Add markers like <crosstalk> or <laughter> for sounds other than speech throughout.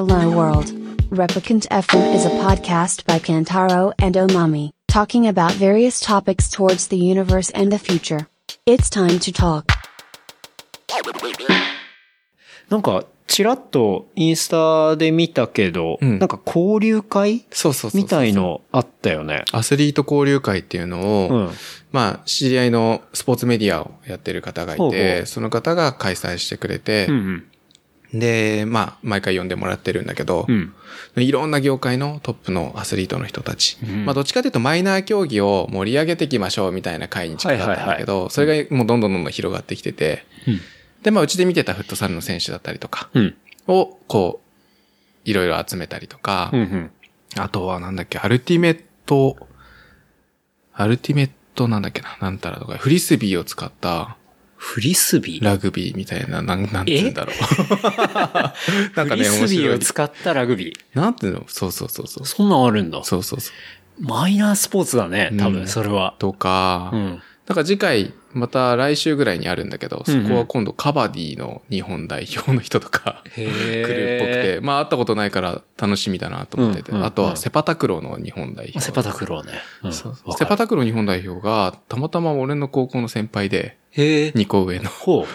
Hello World. Replicant FM is a podcast by Kantaro and Omami, talking about various topics towards the universe and the future. It's time to talk. なんか、ちらっとインスタで見たけど、うんなんか交流会そうそうそうそうみたい。のあったよね。アスリート交流会っていうのを、うん。まあ、知り合いのスポーツメディアをやってる方がいて、ほうほうその方が開催してくれてう、んで、まあ、毎回呼んでもらってるんだけど、うん。うん。いろんな業界のトップのアスリートの人たち。うんまあ、どっちかというとマイナー競技を盛り上げていきましょうみたいな会に近かったんだけど、それがもうどんどんどんどん広がってきてて、うんで、まあ、うちで見てたフットサルの選手だったりとかうん。を、こう、いろいろ集めたりとか、うんうん。あとはなんだっけ、アルティメット、アルティメットなんだっけな、なんたらとか、フリスビーを使ったフリスビー？ラグビーみたいな、なん、なんて言うんだろう。<laughs> なんかね、フリスビー。を使ったラグビー？なんていうの？そうそうそうそう。そんなんあるんだ。そうそうそう。マイナースポーツだね、多分、うんそれは。とか、うん。なんか次回、また来週ぐらいにあるんだけど、そこは今度カバディの日本代表の人とかへ来るっぽくて、まあ会ったことないから楽しみだなと思ってて、うんうんうんあとはセパタクローの日本代表。セパタクローね。セパタクロー日本代表がたまたま俺の高校の先輩で、へえ。2個上の。ほう。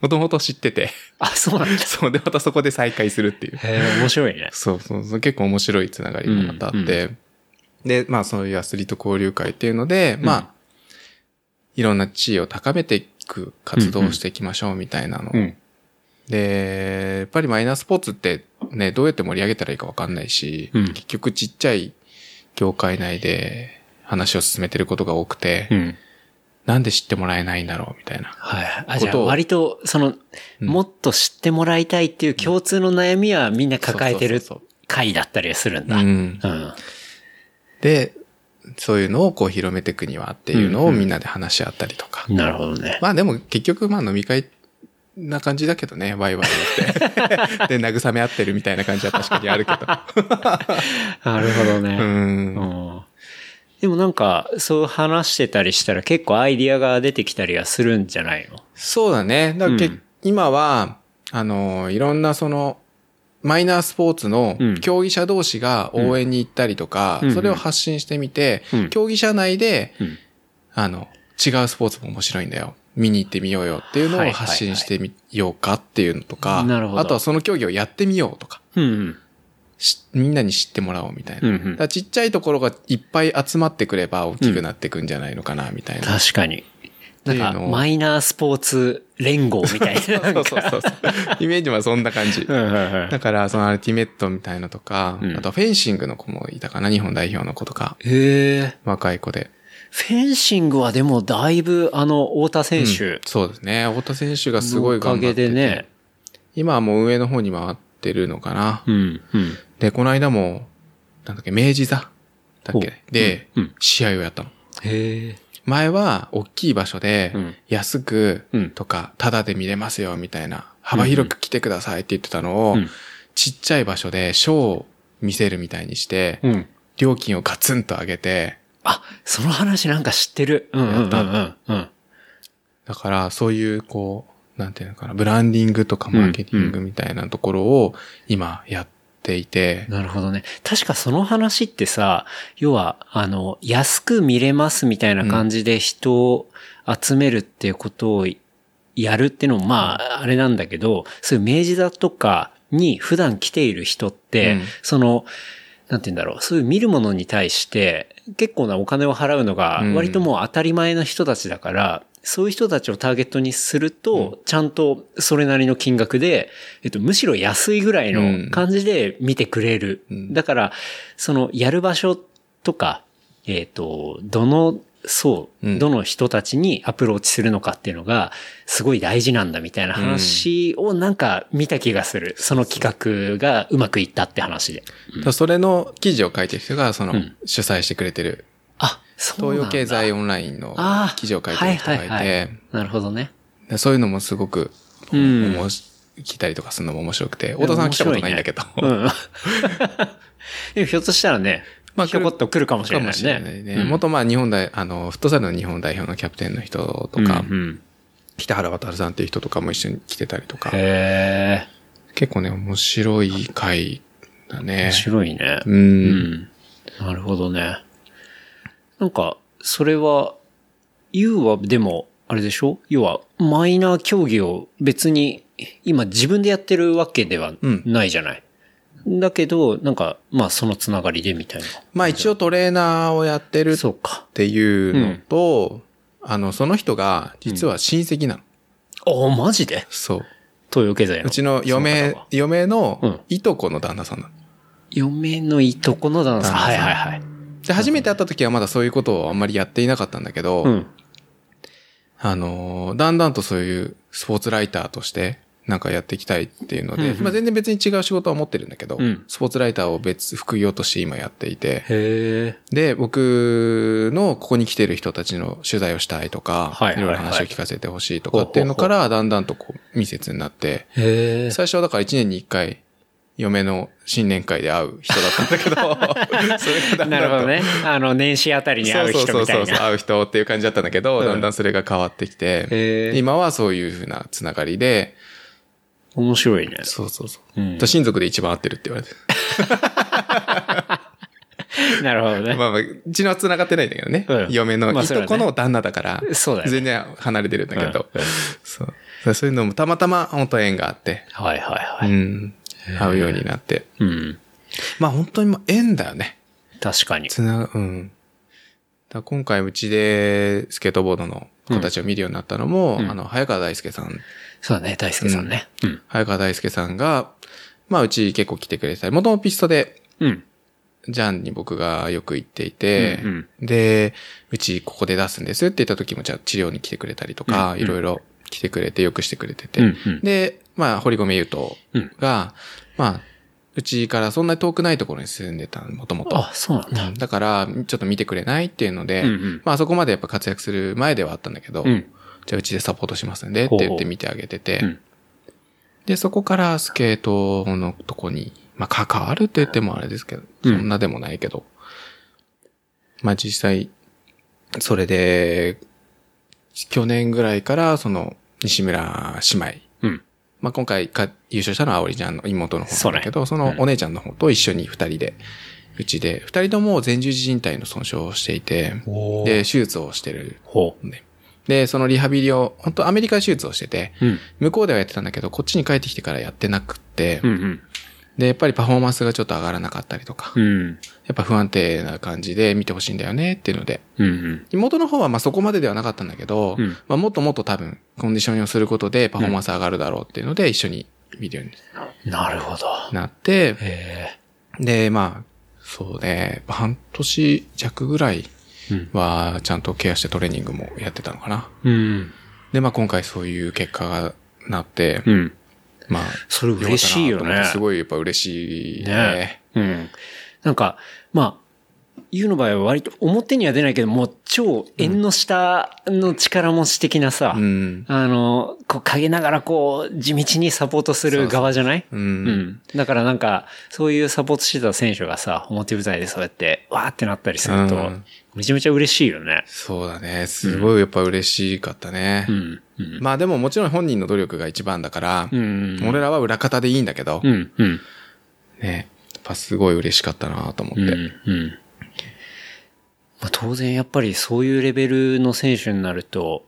もともと知ってて、あ、そうなんだ。<laughs> そうでまたそこで再会するっていう。へえ、面白いね。そうそうそう、結構面白いつながりがまたあって、で、まあそういうアスリート交流会っていうので、まあ、いろんな地位を高めていく活動をしていきましょうみたいなの。うん。で、やっぱりマイナースポーツってね、どうやって盛り上げたらいいかわかんないし、うん結局ちっちゃい業界内で話を進めてることが多くて、うん。なんで知ってもらえないんだろうみたいな。はい。あ、じゃあ割と、その、うんもっと知ってもらいたいっていう共通の悩みはみんな抱えてる回だったりするんだ。ううん。ん。で、そういうのをこう広めていくにはっていうのをみんなで話し合ったりとか。なるほどね。まあでも結局まあ飲み会な感じだけどね、ワイワイやって。<laughs> で、慰め合ってるみたいな感じは確かにあるけど。<laughs> なるほどうね。ん。うんでもなんか、そう話してたりしたら結構アイディアが出てきたりはするんじゃないの？そうだね。だからけ、うん今は、あの、いろんなその、マイナースポーツのうん。競技者同士が応援に行ったりとか、うん。それを発信してみて、うん。競技者内で、うん。あの、違うスポーツも面白いんだよ。見に行ってみようよっていうのを発信してみようかっていうのとか、あとはその競技をやってみようとか、みんなに知ってもらおうみたいな。ちっちゃいところがいっぱい集まってくれば大きくなっていくんじゃないのかな、みたいな。確かに。なんか、マイナースポーツ連合みたいな。<laughs> そうそうそうそう。イメージはそんな感じ。だから、そのアルティメットみたいのとか、うんあとフェンシングの子もいたかな、日本代表の子とか、へえ。若い子で。フェンシングはでもだいぶ、あの、太田選手うんそうですね。太田選手がすごいのおかげ頑張っててでね。今はもう上の方に回ってるのかな。うん、うん。で、この間も、なんだっけ、明治座だっけ？で、うんうん試合をやったの。へえ。前は、大きい場所でうん、安くうん、とか、タダで見れますよ、みたいな、幅広く来てくださいって言ってたのをうん、ちっちゃい場所でショーを見せるみたいにして、うん。料金をガツンと上げて、あ、その話なんか知ってる。うんうんうんうん。うん。だから、そういう、こう、なんていうのかな、ブランディングとかマーケティングみたいなところを今やっていて、なるほどね。確かその話ってさ、要は、あの、安く見れますみたいな感じで人を集めるっていうことをやるっていうのも、まあ、あれなんだけど、そういう明治座とかに普段来ている人って、うん。その、なんて言うんだろう、そういう見るものに対して結構なお金を払うのがうん。割ともう当たり前の人たちだから、そういう人たちをターゲットにすると、ちゃんとそれなりの金額で、えっと、むしろ安いぐらいの感じで見てくれる。うんだから、そのやる場所とか、えっ、と、どのそう、うんどの人たちにアプローチするのかっていうのが、すごい大事なんだみたいな話をなんか見た気がする。その企画がうまくいったって話で。それの記事を書いてる人が、そのうん、主催してくれてる。東洋経済オンラインの記事を書いてる人がいて、はいはいはいなるほどね。でそういうのもすごく、うん聞いたりとかするのも面白くて、太田さんは来たことないんだけど、うん。<laughs> でもひょっとしたらね、まあひょこっと来るかもしれないね。かもしれないね。うん元まあ日本代、あの、フットサルの日本代表のキャプテンの人とか、うんうん北原渡さんっていう人とかも一緒に来てたりとか、へ結構ね、面白い会だね面。白いね。う。うんん。なるほどね。なんか、それは、ユウはでも、あれでしょ？要は、マイナー競技を別に、今自分でやってるわけではないじゃない。だけど、なんか、まあそのつながりでみたいな。まあ一応トレーナーをやってるっ。ていうのと、あの、その人が実は親戚なの。ああ、マジで？そう。東洋経済の。うちのそ嫁方は、嫁うんのいとこの旦那さんなの。嫁のいとこの旦那さん。はいはいはい。で、初めて会った時はまだそういうことをあんまりやっていなかったんだけど、うん。あのーだんだんとそういうスポーツライターとして、なんかやっていきたいっていうので、うんうんまあ全然別に違う仕事は持ってるんだけど、うんスポーツライターを別、副業として今やっていて。で、僕のここに来てる人たちの取材をしたいとか、はいろいろ話を聞かせてほしいとかっていうのから、だんだんとこう密接になって。最初はだから1年に1回、嫁の新年会で会う人だったんだけど、<laughs> それがだんだんとなるほどね。あの、年始あたりに会う人みたいそうそうそうそう、な。会う人っていう感じだったんだけど、うんだんだんそれが変わってきて、今はそういうふうなつながりで、面白いね。そうそうそう。うんと親族で一番合ってるって言われて。<laughs> なるほどね。まあまあ、うちのは繋がってないんだけどね。うん嫁のいとこの旦那だから、そうだよね全然離れてるんだけど、うんうんそう。そういうのもたまたま本当縁があって、はいはいはい。うん。会うようになって。うん。まあ本当にもう縁だよね。確かに。つな、うん。だ今回うちでスケートボードの子たちを見るようになったのも、うんあの、早川大輔さん、そうだね、大輔さんね。うん。早川大輔さんが、まあうち結構来てくれてたり、元々ピストで、うん。ジャンに僕がよく行っていて、うんで、うちここで出すんですって言った時もじゃあ治療に来てくれたりとか、うんいろいろ来てくれてよくしてくれてて、うんうんで、まあ、堀米優斗うんが、まあ、うちからそんなに遠くないところに住んでたの、もともと。あ、そうなんだ。だから、ちょっと見てくれないっていうので、うんうんまあそこまでやっぱ活躍する前ではあったんだけど、うん。じゃあうちでサポートしますんでって言って見てあげてて、うんで、そこからスケートのとこに、まあ関わるって言ってもあれですけど、うんそんなでもないけど、まあ実際、それで、去年ぐらいからその西村姉妹、うん。まあ今回か優勝したのは葵ちゃんの妹の方だけど、そ,、のお姉ちゃんの方と一緒に二人で、うちで、二人とも前十字靭帯の損傷をしていて、で、手術をしてる。で、そのリハビリを、本当アメリカで手術をしてて、う。うん。向こうではやってたんだけど、こっちに帰ってきてからやってなくって、うんうん。で、やっぱりパフォーマンスがちょっと上がらなかったりとか、うん。やっぱ不安定な感じで見てほしいんだよねっていうので、うんうん。妹の方はまあそこまでではなかったんだけど、うんまあもっともっと多分コンディションをすることでパフォーマンス上がるだろうっていうので一緒に見るようになるほど。なって、へで、まあ、そうね、半年弱ぐらいうんはちゃんとケアしてトレーニングもやってたのかな。え。うん。で、まあ今回そういう結果がなって、うん。まあ、それ嬉しいよねすごいやっぱ嬉しいね。ねうん。なんか、まあ、ユウの場合は割と表には出ないけど、もう超縁の下の力持ち的なさ、うん。あの、こう陰ながらこう、地道にサポートする側じゃない？うん。うん。だからなんか、そういうサポートしてた選手がさ、表舞台でそうやって、わーってなったりするとうん、めちゃめちゃ嬉しいよね。そうだね。すごいやっぱ嬉しかったね。うん。うん。まあでももちろん本人の努力が一番だから、うん。俺らは裏方でいいんだけど、うん。うん。ね。やっぱすごい嬉しかったなと思って。うん。うん。まあ、当然やっぱりそういうレベルの選手になると、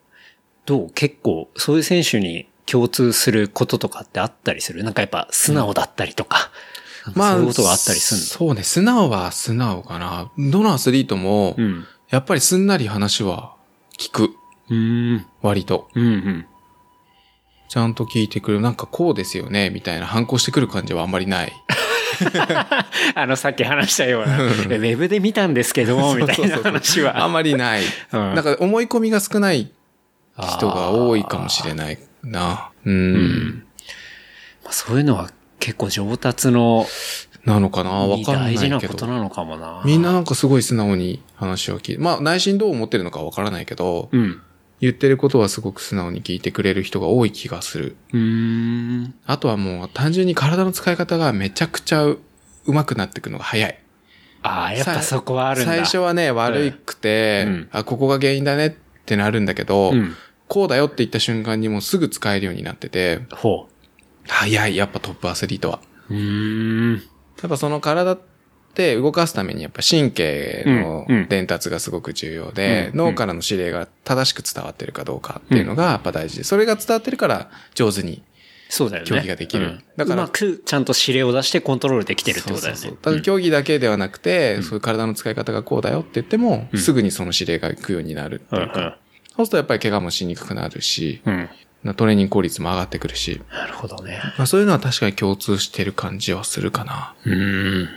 どう？結構そういう選手に共通することとかってあったりする？なんかやっぱ素直だったりとか、なんかそういうことがあったりするそうね。素直は素直かな。どのアスリートも。やっぱりすんなり話は聞く。うん。割と。うんうん。ちゃんと聞いてくる。なんかこうですよね。みたいな反抗してくる感じはあんまりない。<laughs> あの、さっき話したような、ウェブで見たんですけど、みたいな話は。あんまりない。うんなんか思い込みが少ない人が多いかもしれないな。うん。まあそういうのは結構上達のなのかな？わかんない大事なけど。ことなのかもな。みんななんかすごい素直に話を聞いて。まあ内心どう思ってるのかわからないけど、うん。言ってることはすごく素直に聞いてくれる人が多い気がする。うーん。あとはもう単純に体の使い方がめちゃくちゃう上手くなっていくのが早い。ああ、やっぱそこはあるんだ。最初はね、悪くて、うんあ、ここが原因だねってなるんだけど、うん。こうだよって言った瞬間にもうすぐ使えるようになってて、ほ早い、やっぱトップアスリートは。う。ん。やっぱその体って動かすためにやっぱ神経のうんうん伝達がすごく重要で、うん脳からの指令が正しく伝わってるかどうかっていうのがやっぱ大事で、それが伝わってるから上手に。そうだよね。競技ができるうんだからうまくちゃんと指令を出してコントロールできてるってことだよね。そうそうだから競技だけではなくて、そういう体の使い方がこうだよって言っても、すぐにその指令が行くようになるってうんいうか、そうするとやっぱり怪我もしにくくなるし、うん。うん。トレーニング効率も上がってくるし、なるほどね。まあそういうのは確かに共通してる感じはするかな。うん。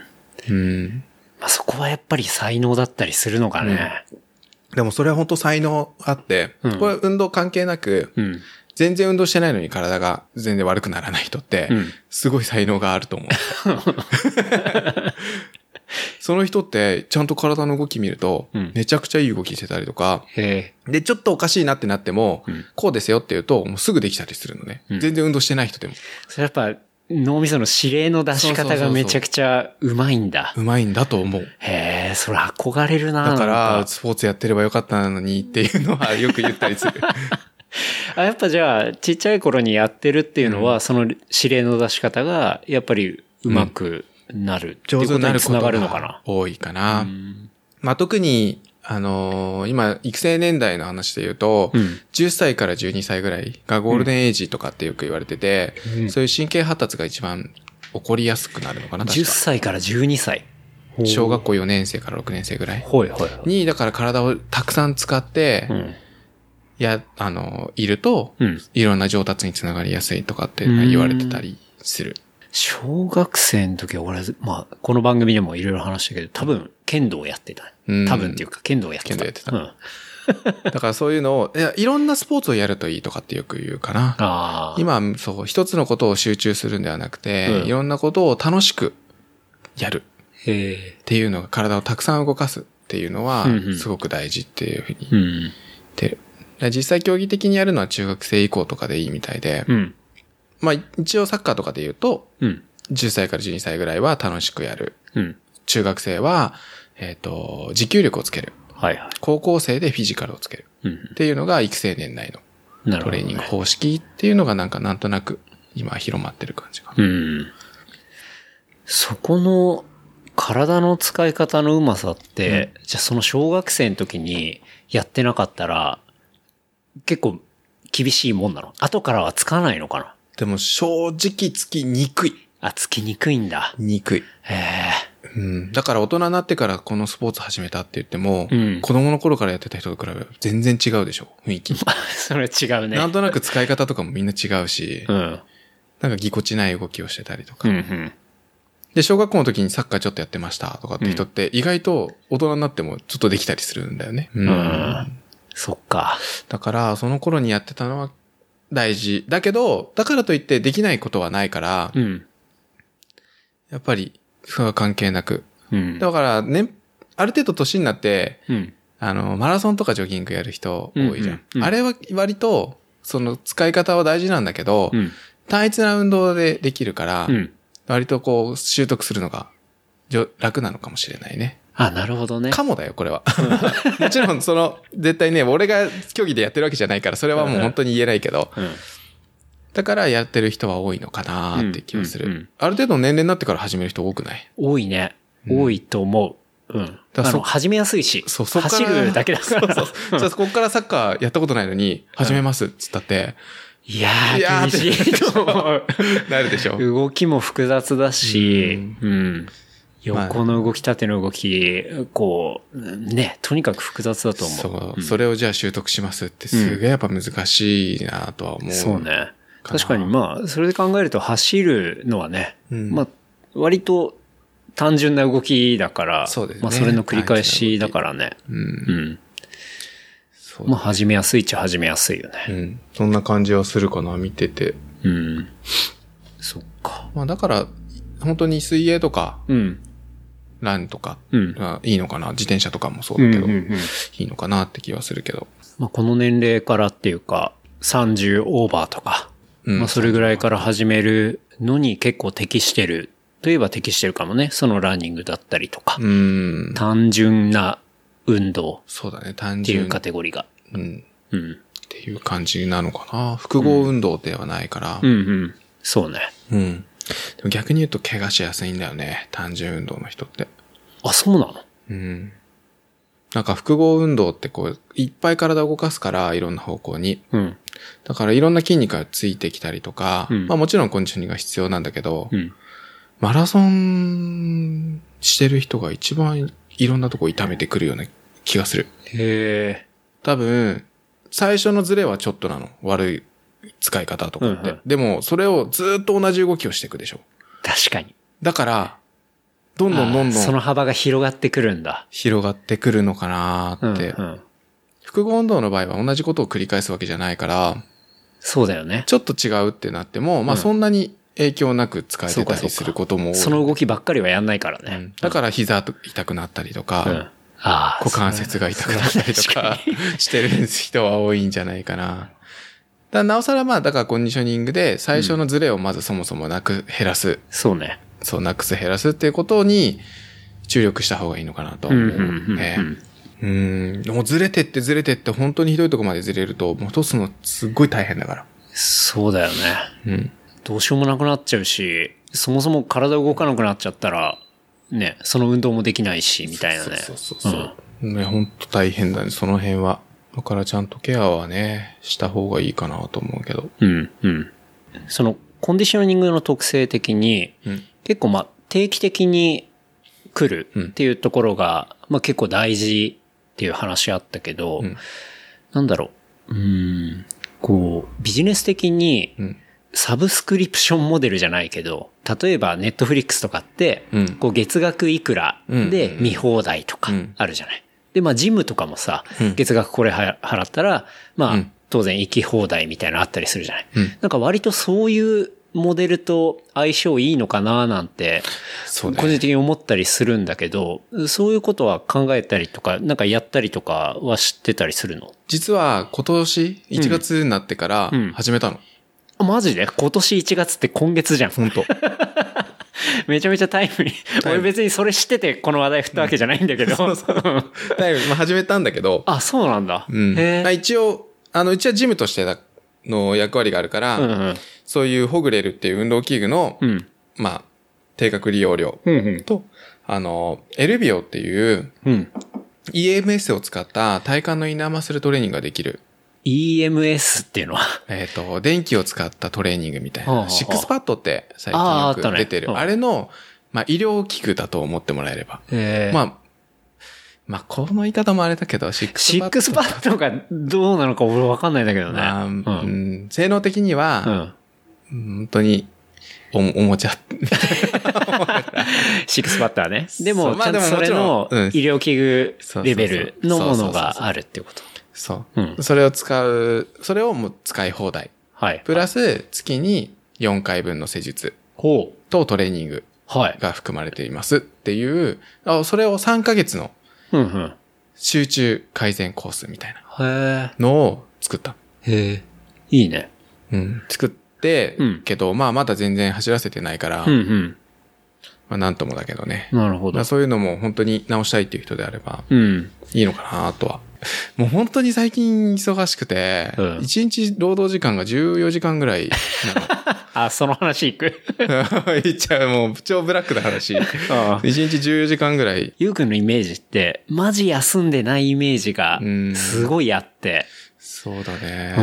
うん。まあ、そこはやっぱり才能だったりするのかね。でもそれは本当才能あって、うんこれ運動関係なく、うん。全然運動してないのに体が全然悪くならない人って、うんすごい才能があると思う。<laughs> その人ってちゃんと体の動き見ると、うんめちゃくちゃいい動きしてたりとか、へえ。で、ちょっとおかしいなってなっても、うんこうですよって言うと、もうすぐできたりするのね。うん全然運動してない人でも。それやっぱ脳みその指令の出し方がめちゃくちゃうまいんだ。うまいんだと思う。へえ、それ憧れるなだから、スポーツやってればよかったのにっていうのは <laughs> よく言ったりする。<laughs> あやっぱじゃあ、ちっちゃい頃にやってるっていうのは、その指令の出し方が、やっぱりうまくなる上手になるつなことがるのかな？が。多いかな。うんまあ、特に、あのー今、育成年代の話で言うと、うん10歳から12歳ぐらいがゴールデンエイジとかってよく言われてて、うんそういう神経発達が一番起こりやすくなるのかな、確10か。歳から12歳。小学校4年生から6年生ぐらいほいほいほい。に、だから体をたくさん使って、うん。や、あの、いると、うん。いろんな上達につながりやすいとかって言われてたりする。小学生の時は俺、まあ、この番組でもいろいろ話したけど、多分、剣道をやってた。うん多分っていうか、剣道をやってた。剣道やってたうん。<laughs> だからそういうのを、いや、いろんなスポーツをやるといいとかってよく言うかな。今、そう、一つのことを集中するんではなくて、うんいろんなことを楽しくやる。っていうのが体をたくさん動かすっていうのはうんうん、すごく大事っていうふうにう言ん。ってる。で実際競技的にやるのは中学生以降とかでいいみたいで、うん。まあ一応サッカーとかで言うと、うん。10歳から12歳ぐらいは楽しくやる。うん。中学生は、えっ、と、持久力をつける。はいはい。高校生でフィジカルをつける。うん。っていうのが育成年内の。トレーニング方式っていうのがなんかなんとなく今広まってる感じかな。うん。そこの体の使い方のうまさって、じゃあその小学生の時にやってなかったら、結構厳しいもんなの？後からはつかないのかな？でも正直つきにくい。あ、つきにくいんだ。にくい。へえ。うん。だから大人になってからこのスポーツ始めたって言っても、うん子供の頃からやってた人と比べ全然違うでしょ雰囲気。<laughs> それ違うね。なんとなく使い方とかもみんな違うし、うん。なんかぎこちない動きをしてたりとか。うんうん。で、小学校の時にサッカーちょっとやってましたとかって人って意外と大人になってもちょっとできたりするんだよね。うんうんそっか。だから、その頃にやってたのは大事。だけど、だからといってできないことはないから、うん。やっぱり、それは関係なく。うん。だから、ね、ある程度年になって、うん。あの、マラソンとかジョギングやる人多いじゃん。うんうんうんあれは割と、その使い方は大事なんだけど、うん。単一な運動でできるから、うん。割とこう、習得するのが、楽なのかもしれないね。あ、なるほどね。かもだよ、これは。<laughs> もちろん、その、絶対ね、俺が競技でやってるわけじゃないから、それはもう本当に言えないけど、うん。だからやってる人は多いのかなって気がする。うんうんうんある程度の年齢になってから始める人多くない？多いね。うん多いと思う。うん。だから始めやすいし。そう、そ。走るだけだから。<laughs> そうそう。<laughs> じゃあ、こっからサッカーやったことないのに、始めますっつったって、いやいやー、ー厳しいと思う。<laughs> なるでしょ。動きも複雑だし、うん。まあ横の動き、縦の動き、こう、ね、とにかく複雑だと思う。そう、それをじゃあ習得しますってすげえやっぱ難しいなとは思う。そうね。確かにまあ、それで考えると走るのはね、うんまあ、割と単純な動きだから、そうですねまあそれの繰り返しだからね。うん。うん。そうまあ始めやすいっちゃ始めやすいよね。うん。そんな感じはするかな、見てて。うん。そっか。まあだから、本当に水泳とか、うん。ランとかうん。がいいのかな。自転車とかもそうだけど、うんうんうんいいのかなって気はするけど。まあ、この年齢からっていうか、30オーバーとか、うんまあ、それぐらいから始めるのに結構適してるといえば適してるかもね。そのランニングだったりとか、うん。単純な運動そうだね、単純っていうカテゴリーが。うん。うん。っていう感じなのかな。複合運動ではないから。うんうん。そうね。うん。でも逆に言うと怪我しやすいんだよね。単純運動の人って。あ、そうなの？うん。なんか複合運動ってこう、いっぱい体を動かすから、いろんな方向に。うん。だからいろんな筋肉がついてきたりとか、うんまあもちろんコンディショニングが必要なんだけど、うん。マラソンしてる人が一番いろんなとこ痛めてくるような気がする。へえ。多分、最初のズレはちょっとなの。悪い使い方とかって。うんうんでも、それをずっと同じ動きをしていくでしょ。確かに。だから、どんどんどんどんその幅が広がってくるんだ。広がってくるのかなーって。うんうん複合運動の場合は同じことを繰り返すわけじゃないから、そうだよね。ちょっと違うってなっても、まあうんそんなに影響なく使えてたりすることも多い。その動きばっかりはやんないからねうん。だから膝痛くなったりとか、うん。ああ。股関節が痛くなったりとかしてる人は多いんじゃないかな。だなおさらまあ、だからコンディショニングで最初のズレをまずそもそもなく減らす。そうね。そう、なくす減らすっていうことに注力した方がいいのかなと思う。うんうんうんねうん。うん。もうずれてってずれてって本当にひどいとこまでずれると、戻すのすっごい大変だから。そうだよね。うん。どうしようもなくなっちゃうし、そもそも体動かなくなっちゃったら、ね、その運動もできないし、みたいなね。そうそうそうそう。ね、本当大変だね、その辺は。だからちゃんとケアはね、した方がいいかなと思うけど。うん、うん。その、コンディショニングの特性的に、うん。結構まあ、定期的に来るっていうところが、まあ結構大事っていう話あったけど、うんなんだろう。うーん、こう、ビジネス的に、うん。サブスクリプションモデルじゃないけど、例えばネットフリックスとかって、うんこう月額いくらで見放題とかうんあるじゃない。で、まあジムとかもさ、うん月額これは払ったら、まあ、うん当然行き放題みたいなのあったりするじゃない。うんなんか割とそういうモデルと相性いいのかななんて。個人的に思ったりするんだけど、そういうことは考えたりとか、なんかやったりとかは知ってたりするの？実は今年1月になってからうん始めたの。あマジで？今年1月って今月じゃん。本当 <laughs> めちゃめちゃタイムリー。俺別にそれ知っててこの話題振ったわけじゃないんだけど。だいぶ、まあ、始めたんだけど、あ、そうなんだ。うん。一応、あの、うちはジムとしての役割があるから、うんうん。そういうホグレルっていう運動器具の、うん。まあ、定額利用料うんうん。と、あの、エルビオっていううん。EMS を使った体幹のインナーマッスルトレーニングができる。EMS っていうのは？<laughs> えっ、と、電気を使ったトレーニングみたいな。シックスパッドって最近よく出てる。うんあれの、まあ、医療器具だと思ってもらえれば。まあ、まあ、この言い方もあれだけど、シックスパッド。シックスパッドがどうなのか俺わかんないんだけどね。まあ、う。うんん、性能的には、うん。本当に、お、おもちゃ。シックスパッドはね。でも、ちゃんとそれの医療器具レベルのものがあるってこと。そう、うんそれを使う、それをもう使い放題。はい。プラス、月に4回分の施術ほう。とトレーニングはい。が含まれていますっていう、あそれを3ヶ月のうんうん。集中改善コースみたいなへのを作った。え。へえ。いいね。うん。作って、うんけど、まあまだ全然走らせてないから、うんうん。まあなんともだけどね。なるほどまあ。そういうのも本当に直したいっていう人であれば、うん。いいのかなとは。もう本当に最近忙しくて、うん1日労働時間が14時間ぐらい <laughs> あ、その話いく？<laughs> 言っちゃう、もう超ブラックな話。1ああ日14時間ぐらい。ゆうくんのイメージって、マジ休んでないイメージがうん、すごいあって。そうだうんね。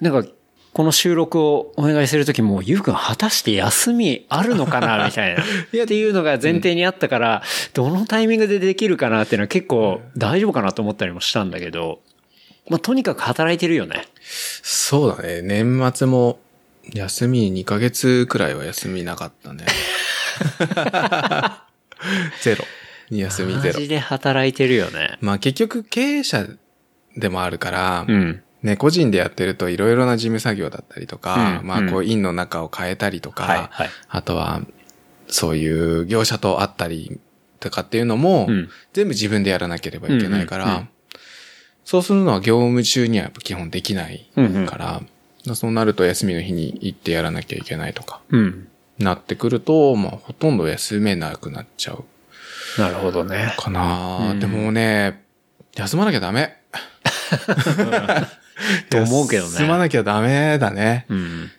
なんか、この収録をお願いするときも、ゆうくん果たして休みあるのかなみたいな。<laughs> っていうのが前提にあったから、どのタイミングでできるかなっていうのは結構大丈夫かなと思ったりもしたんだけど、まあ、とにかく働いてるよね。そうだね。年末も休み2ヶ月くらいは休みなかったね。<laughs> ゼロ。休みゼロ。マジで働いてるよね。まあ結局経営者でもあるから、うん。ね、個人でやってるといろいろな事務作業だったりとか、うんまあこうう院の中を変えたりとか、はいはい。あとはそういう業者と会ったりとかっていうのも、うん。全部自分でやらなければいけないから、うんうんうん。そうするのは業務中にはやっぱ基本できないうんうん。から、そうなると休みの日に行ってやらなきゃいけないとか、うん。なってくると、まあほとんど休めなくなっちゃう。なるほどね。かな、うん。でもね、休まなきゃダメ。<laughs> と思うけどね休まなきゃダメだね。うん。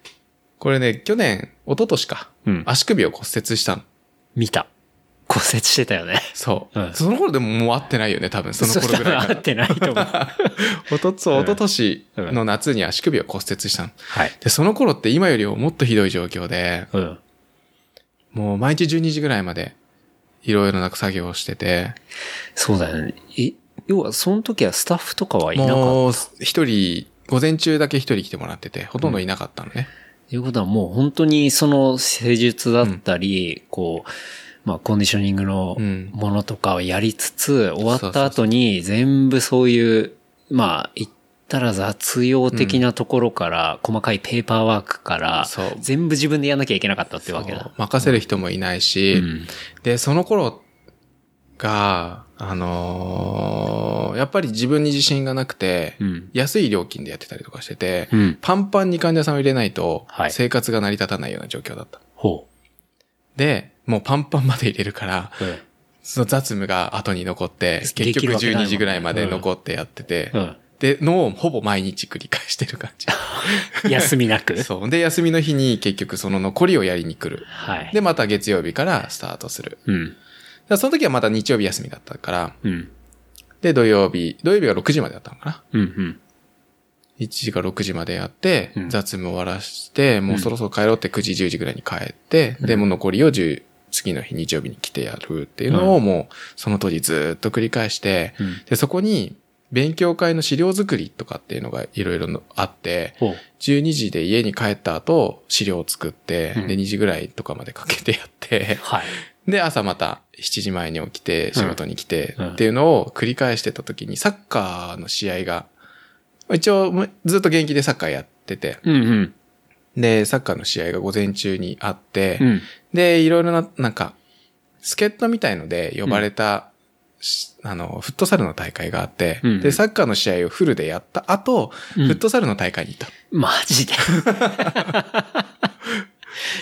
これね、去年、一昨年か。うん足首を骨折したの。見た。骨折してたよね。そう。うんその頃でももう会ってないよね、多分。その頃ぐらいか合ってないと思う。<laughs> ら。おとつ、おととしうんの夏に足首を骨折したの。はい。で、その頃って今よりももっとひどい状況で、うん。もう毎日12時ぐらいまで、いろいろな作業をしてて、そうだよね。え、要は、その時はスタッフとかはいなかった。もう一人、午前中だけ一人来てもらってて、ほとんどいなかったのね。ということはもう本当にその施術だったり、こう、まあコンディショニングのうんものとかをやりつつ、終わった後に全部そういう、まあ言ったら雑用的なところから、細かいペーパーワークから全部自分でやんなきゃいけなかったってわけだ。任せる人もいないし、うん。で、その頃が、あのーやっぱり自分に自信がなくて、うん。安い料金でやってたりとかしてて、うん。パンパンに患者さんを入れないとは、い生活が成り立たないような状況だった。ほで、もうパンパンまで入れるから、う。うん。その雑務が後に残って、結局るわけないもん12時ぐらいまで残ってやってて、うん。で、のをほぼ毎日繰り返してる感じ。<laughs> 休みなく <laughs> そう。で、休みの日に結局その残りをやりに来る。はい。で、また月曜日からスタートする。うん。その時はまた日曜日休みだったから、うん。で、土曜日、土曜日が6時までだったのかな。うん。うん。1時から6時までやって、うん雑務終わらして、もうそろそろ帰ろうって9時、10時ぐらいに帰って、で、もう残りを10、次の日日曜日に来てやるっていうのをもう、その当時ずっと繰り返して、うんで、そこに、勉強会の資料作りとかっていうのがいろいろあって、ほう。12時で家に帰った後、資料を作って、うんで、2時ぐらいとかまでかけてやって、はい。で、朝また7時前に起きて、仕事に来てうんっていうのを繰り返してた時に、サッカーの試合が、一応ずっと現役でサッカーやってて、うん。うん。で、サッカーの試合が午前中にあって、うん。で、いろいろな、なんか、助っ人みたいので呼ばれた、しあの、フットサルの大会があって、うんで、サッカーの試合をフルでやった後、うんフットサルの大会に行った。マジで。<laughs>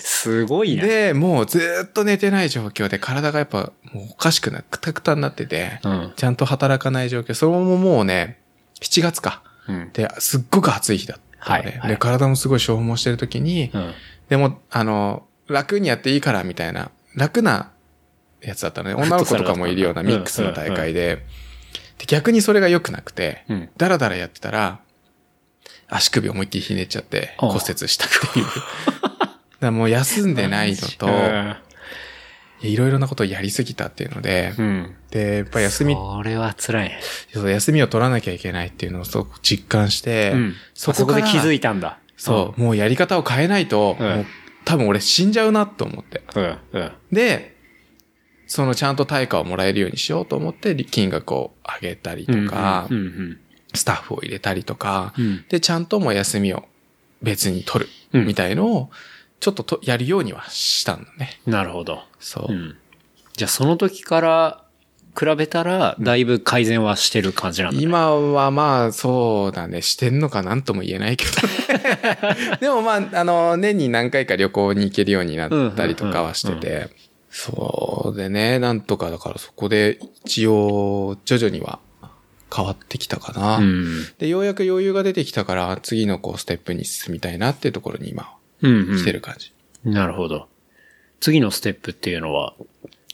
すごいね。で、もうずーっと寝てない状況で体がやっぱもうおかしくな、くたくたになってて、うん。ちゃんと働かない状況。それももうね、7月か。うん。で、すっごく暑い日だったはいはいで、体もすごい消耗してる時に、うん。でも、あの、楽にやっていいからみたいな、楽なやつだったのね。女の子とかもいるようなミックスの大会で、で逆にそれが良くなくて、うん。ダラダラやってたら、足首思いっきりひねっちゃって骨折したっていう。<laughs> だもう休んでないのと、いろいろなことをやりすぎたっていうので、うん。で、やっぱ休み、それは辛い休みを取らなきゃいけないっていうのをすごく実感して、うん。そこで気づいたんだ。そう、もうやり方を変えないと、うんもう多分俺死んじゃうなと思って。で、そのちゃんと対価をもらえるようにしようと思って、金額を上げたりとか。スタッフを入れたりとか、うん。で、ちゃんともう休みを別に取る、うんみたいのを、ちょっととやるようにはしたんだね。なるほど。そうう。ん。じゃあその時から比べたら、だいぶ改善はしてる感じなんだね。今はまあ、そうだね、してんのかなんとも言えないけどね。<laughs> でもまあ、あの、年に何回か旅行に行けるようになったりとかはしてて、そうでね、なんとかだからそこで一応、徐々には変わってきたかな。うん。で、ようやく余裕が出てきたから、次のこう、ステップに進みたいなっていうところに今、うん、うん。来てる感じ。なるほど。次のステップっていうのは、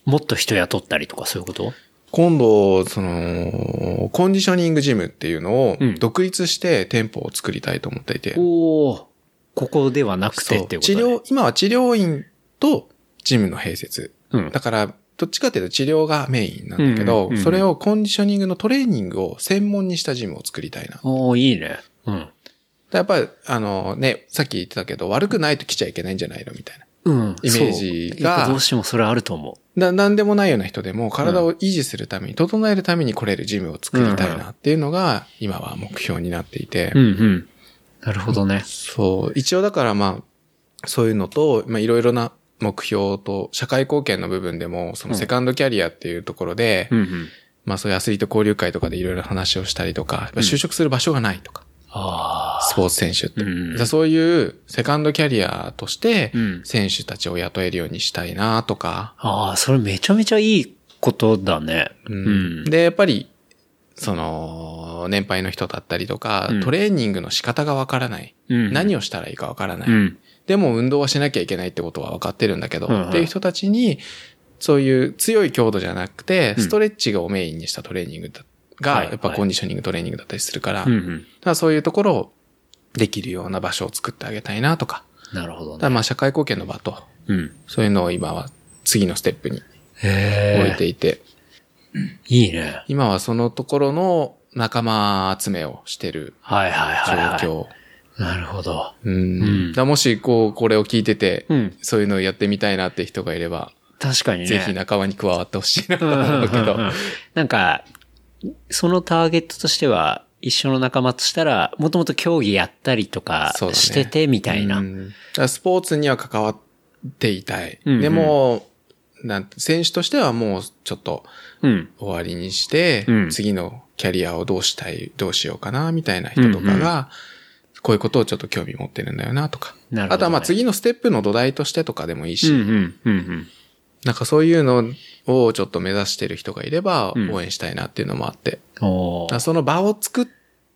もっと人雇ったりとかそういうこと？今度、その、コンディショニングジムっていうのをうん、独立して店舗を作りたいと思っていて。おおここではなくてってことね治療、今は治療院とジムの併設。うんだから、どっちかっていうと治療がメインなんだけど、うんうんうんそれをコンディショニングのトレーニングを専門にしたジムを作りたいな。おおいいね。うん。やっぱり、あのね、さっき言ってたけど、悪くないと来ちゃいけないんじゃないのみたいな。うん。イメージがどうしてもそれあると思な、なんでもないような人でも体を維持するために、整えるために来れるジムを作りたいなっていうのが、今は目標になっていて。う。うんうん。なるほどね。そう。一応だからまあ、そういうのと、まあいろいろな目標と、社会貢献の部分でも、そのセカンドキャリアっていうところで、うんうん。まあそういうアスリート交流会とかでいろいろ話をしたりとか、就職する場所がないとか。スポーツ選手って。うんじゃあそういうセカンドキャリアとしてうん、選手たちを雇えるようにしたいなとか、ああ、それめちゃめちゃいいことだね。うんうんで、やっぱり、その、年配の人だったりとか、うんトレーニングの仕方がわからない。うん。何をしたらいいかわからない。うん。でも運動はしなきゃいけないってことは分かってるんだけど、うんうんっていう人たちに、そういう強い強度じゃなくて、うんストレッチをメインにしたトレーニングだが、はいやっぱコンディショニングトレーニングだったりするから、かん。らそういうところをできるような場所を作ってあげたいなとか、なるほどね。だまあ社会貢献の場と、うん。そういうのを今は次のステップにへ置いていて、いいね。今はそのところの仲間集めをしてるはいはいはい、はい。状況。なるほど。うんうんだもし、こう、これを聞いてて、うんそういうのをやってみたいなって人がいれば、確かにね。ぜひ仲間に加わってほしいなと思うけど。うんなんか、そのターゲットとしては、一緒の仲間としたら、もともと競技やったりとかしててみたいな。スポーツには関わっていたい。うんうんでも、なんて選手としてはもうちょっとうん。終わりにして、うん次のキャリアをどうしたい、どうしようかな、みたいな人とかが、こういうことをちょっと興味持ってるんだよな、とか。ねあとはまあ次のステップの土台としてとかでもいいし、うんうん。うんうん。なんかそういうのをちょっと目指してる人がいればうん応援したいなっていうのもあって。おーだからその場を作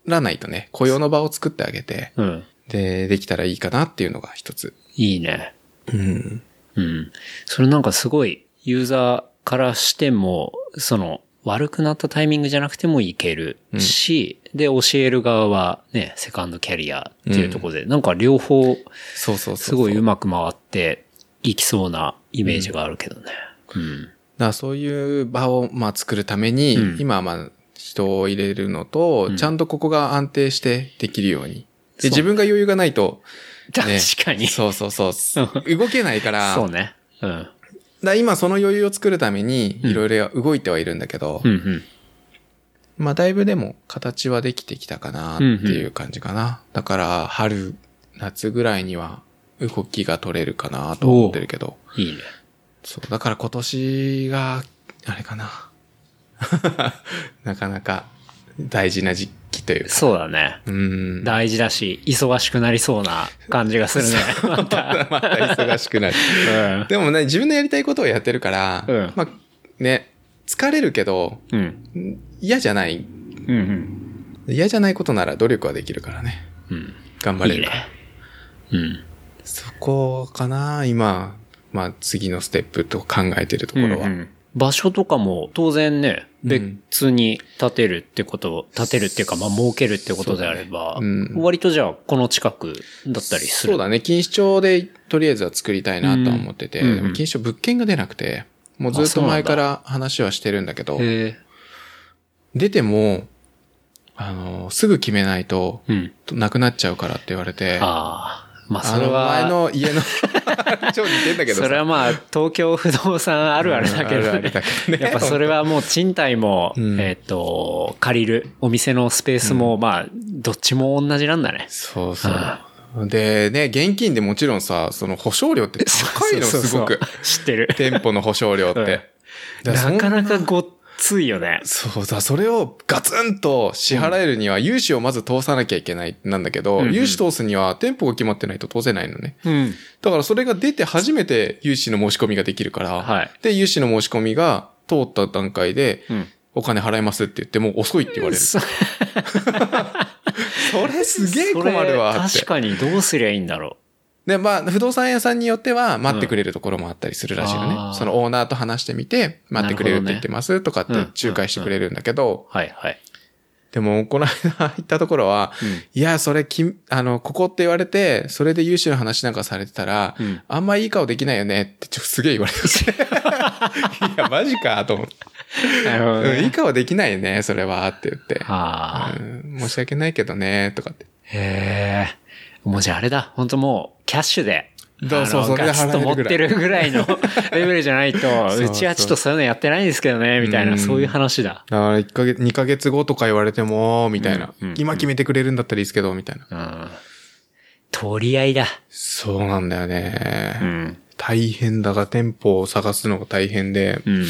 らないとね、雇用の場を作ってあげて、うん。で、できたらいいかなっていうのが一つ。いいね。うん。うん。それなんかすごい、ユーザーからしても、その、悪くなったタイミングじゃなくてもいけるし、で、教える側はね、セカンドキャリアっていうところで、なんか両方、そうそうそう。すごいうまく回っていきそうなイメージがあるけどね。うん。らそういう場をまあ作るために、うん今はまあ人を入れるのと、うんちゃんとここが安定してできるように。で、自分が余裕がないと、<laughs> 確ねかに。そうそうそう。動けないから、そうね。うん。だ今その余裕を作るために、うんいろいろ動いてはいるんだけど、うんうん。まあだいぶでも形はできてきたかなっていう感じかな。だから春、夏ぐらいには動きが取れるかなと思ってるけど、いいね。そう、だから今年が、あれかな。<laughs> なかなか大事な時期というか。そうだね。うん。大事だし、忙しくなりそうな感じがするね。<laughs> また。また忙しくなる。うんでもね、自分のやりたいことをやってるから、うんまあね、疲れるけど、うん。嫌じゃない。うんうん。嫌じゃないことなら努力はできるからね。うん。頑張れるから。いいね。うん。そこかな、今、まあ次のステップと考えてるところは。うんうん場所とかも当然ね、うん別に建てるってこと、建てるっていうか、まあ、設けるってことであれば、ねうん割とじゃあ、この近くだったりする。そうだね。錦糸町でとりあえずは作りたいなとは思ってて、うんでも錦糸町物件が出なくて、もうずっと前から話はしてるんだけど、へ出ても、あの、すぐ決めないと、え。うん。なくなっちゃうからって言われて、ああ。まあ、それは、前の家の、<laughs> 超似てんだけどさそれはまあ、東京不動産あるあるだけどねうんあるあるだ。けどねやっぱそれはもう賃貸も、うんえっ、と、借りるお店のスペースも、まあ、どっちも同じなんだね。そうそう。で、ね、現金でもちろんさ、その保証料って高いの、そうそうそうすごく。知ってる。店舗の保証料って。なかなかごっついよね。そうだ、それをガツンと支払えるには、融資をまず通さなきゃいけないなんだけど、うんうん融資通すには店舗が決まってないと通せないのね。うん。だからそれが出て初めて融資の申し込みができるから、はいで、融資の申し込みが通った段階で、うん。お金払いますって言っても遅いって言われる。そ <laughs> それすげえ困るわ確。かにどうすりゃいいんだろで、まあ、不動産屋さんによっては待ってくれるところもあったりするらしいのね。あーそのオーナーと話してみて、待ってくれるって言ってますとかってうん仲介してくれるんだけど、う。はいはい。でも、この間行ったところは、うんいや、それき、あの、ここって言われて、それで融資の話なんかされてたら、うんあんまいい顔できないよねって、ちょ、すげえ言われてて。<laughs> いや、マジかと思って。なるほどうん、いいね。顔できないよね、それは、って言って。はあ。うん、申し訳ないけどね、とかって。へえ。もうじゃああれだ。本当もう、キャッシュで。そうそうそれでガツッと持ってるぐらいのレベルじゃないと、そううちはちょっとそういうのやってないんですけどね、みたいうな、んそういう話だ。だから、1ヶ月、2ヶ月後とか言われても、みたいな、うんうん今決めてくれるんだったらいいですけど、みたいな。うん。取り合いだ。そうなんだよね。うん。大変だが、店舗を探すのが大変で。うん。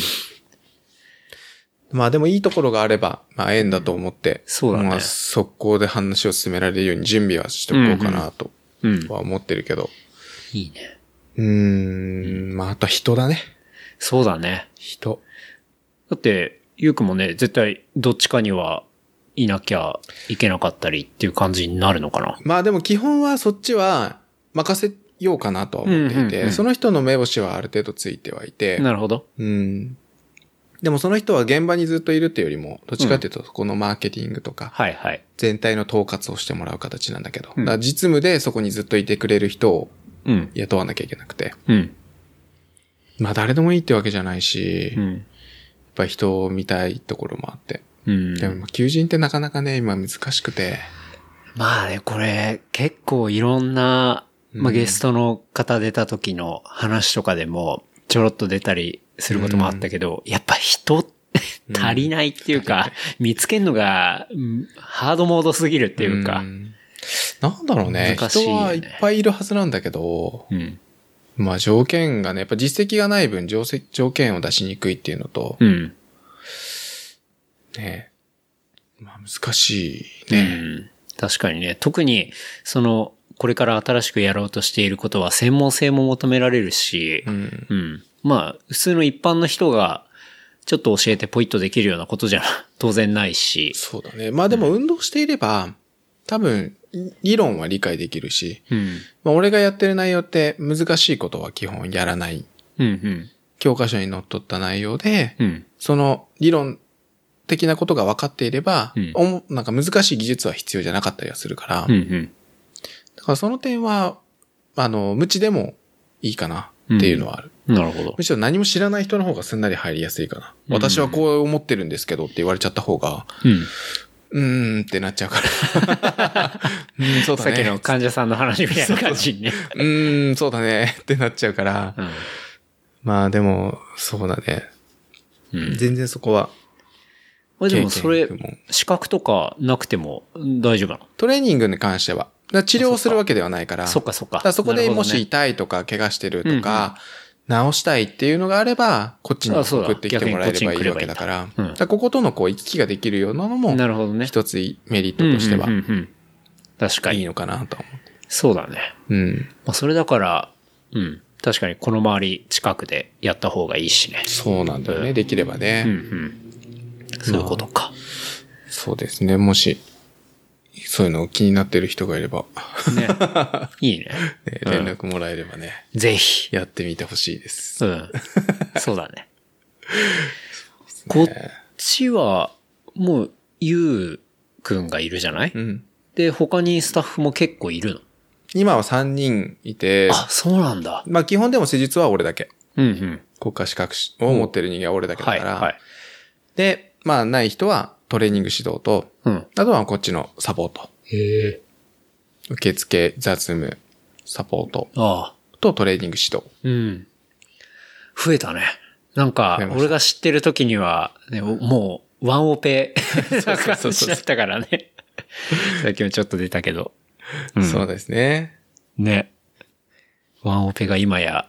まあでもいいところがあれば、まあ縁だと思って、そうだねまあ速攻で話を進められるように準備はしておこうかなとうん。は思ってるけど。いいね。うーん、まああと人だね。そうだね。人。だって、ゆうくんもね、絶対どっちかにはいなきゃいけなかったりっていう感じになるのかな？まあでも基本はそっちは任せようかなとは思っていて、うんうんうんその人の目星はある程度ついてはいて、なるほど。うん。でもその人は現場にずっといるっていうよりも、どっちかっていうと、このマーケティングとか、はいはい。全体の統括をしてもらう形なんだけど、うんだから実務でそこにずっといてくれる人をうん。雇わなきゃいけなくて、うん。まあ誰でもいいってわけじゃないし、やっうん。ぱ人を見たいところもあって。うん。でもまあ求人ってなかなかね、今難しくて、まあね、これ結構いろんな、まあ、うんゲストの方出た時の話とかでもちょろっと出たりすることもあったけど、やっぱ人足りないっていうか、見つけるのがうんハードモードすぎるっていうかう、んなんだろうね。人はいっぱいいるはずなんだけど、うん。まあ条件がね、やっぱ実績がない分条せ条件を出しにくいっていうのと、うん。ね、まあ難しいね。うん。確かにね、特に、その、これから新しくやろうとしていることは専門性も求められるし、うん。うん。まあ、普通の一般の人が、ちょっと教えてポイッとできるようなことじゃ <laughs> 当然ないし。そうだね。まあでも運動していれば、多分、理論は理解できるし、うん。まあ俺がやってる内容って難しいことは基本やらない。うん、うん。教科書にのっとった内容で、うん。その理論的なことが分かっていれば、うんなんか難しい技術は必要じゃなかったりはするから、うん、うん。だからその点は、あの、無知でもいいかなっていうのはある。なるほど。むしろ何も知らない人の方がすんなり入りやすいかな。うん私はこう思ってるんですけどって言われちゃった方が、うん。うーんってなっちゃうから。<laughs> うん、そうだね。さっきの患者さんの話みたいな感じにね。うーん、そうだねってなっちゃうから。うん。まあでも、そうだね。うん。全然そこは。まあでもそれ資格とかなくても大丈夫なの？トレーニングに関しては。だ治療をするわけではないから。そっかそっか。だからそこでもし痛いとか怪我してるとか、治したいっていうのがあれば、こっちに送ってきてもらえればいいわけだから。こうんだからこことのこう行き来ができるようなのもなるほどね。一つメリットとしてはうんうんうんうん確かに。いいのかなとは思って。そうだね。うん。まあそれだから、うん。確かにこの周り近くでやった方がいいしね。そうなんだよね。できればね。うんうん。そういうことか。そうですね。もし、そういうの気になってる人がいれば、ね。<laughs> いいね。ね連絡もらえればね、ぜひ。やってみてほしいです。うん。そうだね。<laughs> こっちは、もう、ゆうくんがいるじゃない？うん。で、他にスタッフも結構いるの？今は3人いて、あ、そうなんだ。まあ基本でも施術は俺だけ。うんうん。国家資格を持ってる人間は俺だけだから。はいはい。で、まあない人はトレーニング指導と、うん。あとはこっちのサポート。へえ。受付、雑務、サポートああ。とトレーニング指導。うん。増えたね。なんか俺が知ってる時には、ね、もう、ワンオペな <laughs> 感そうそうそうじだったからね。<laughs> さっきもちょっと出たけど。うんそうですね。ね。ワンオペが今や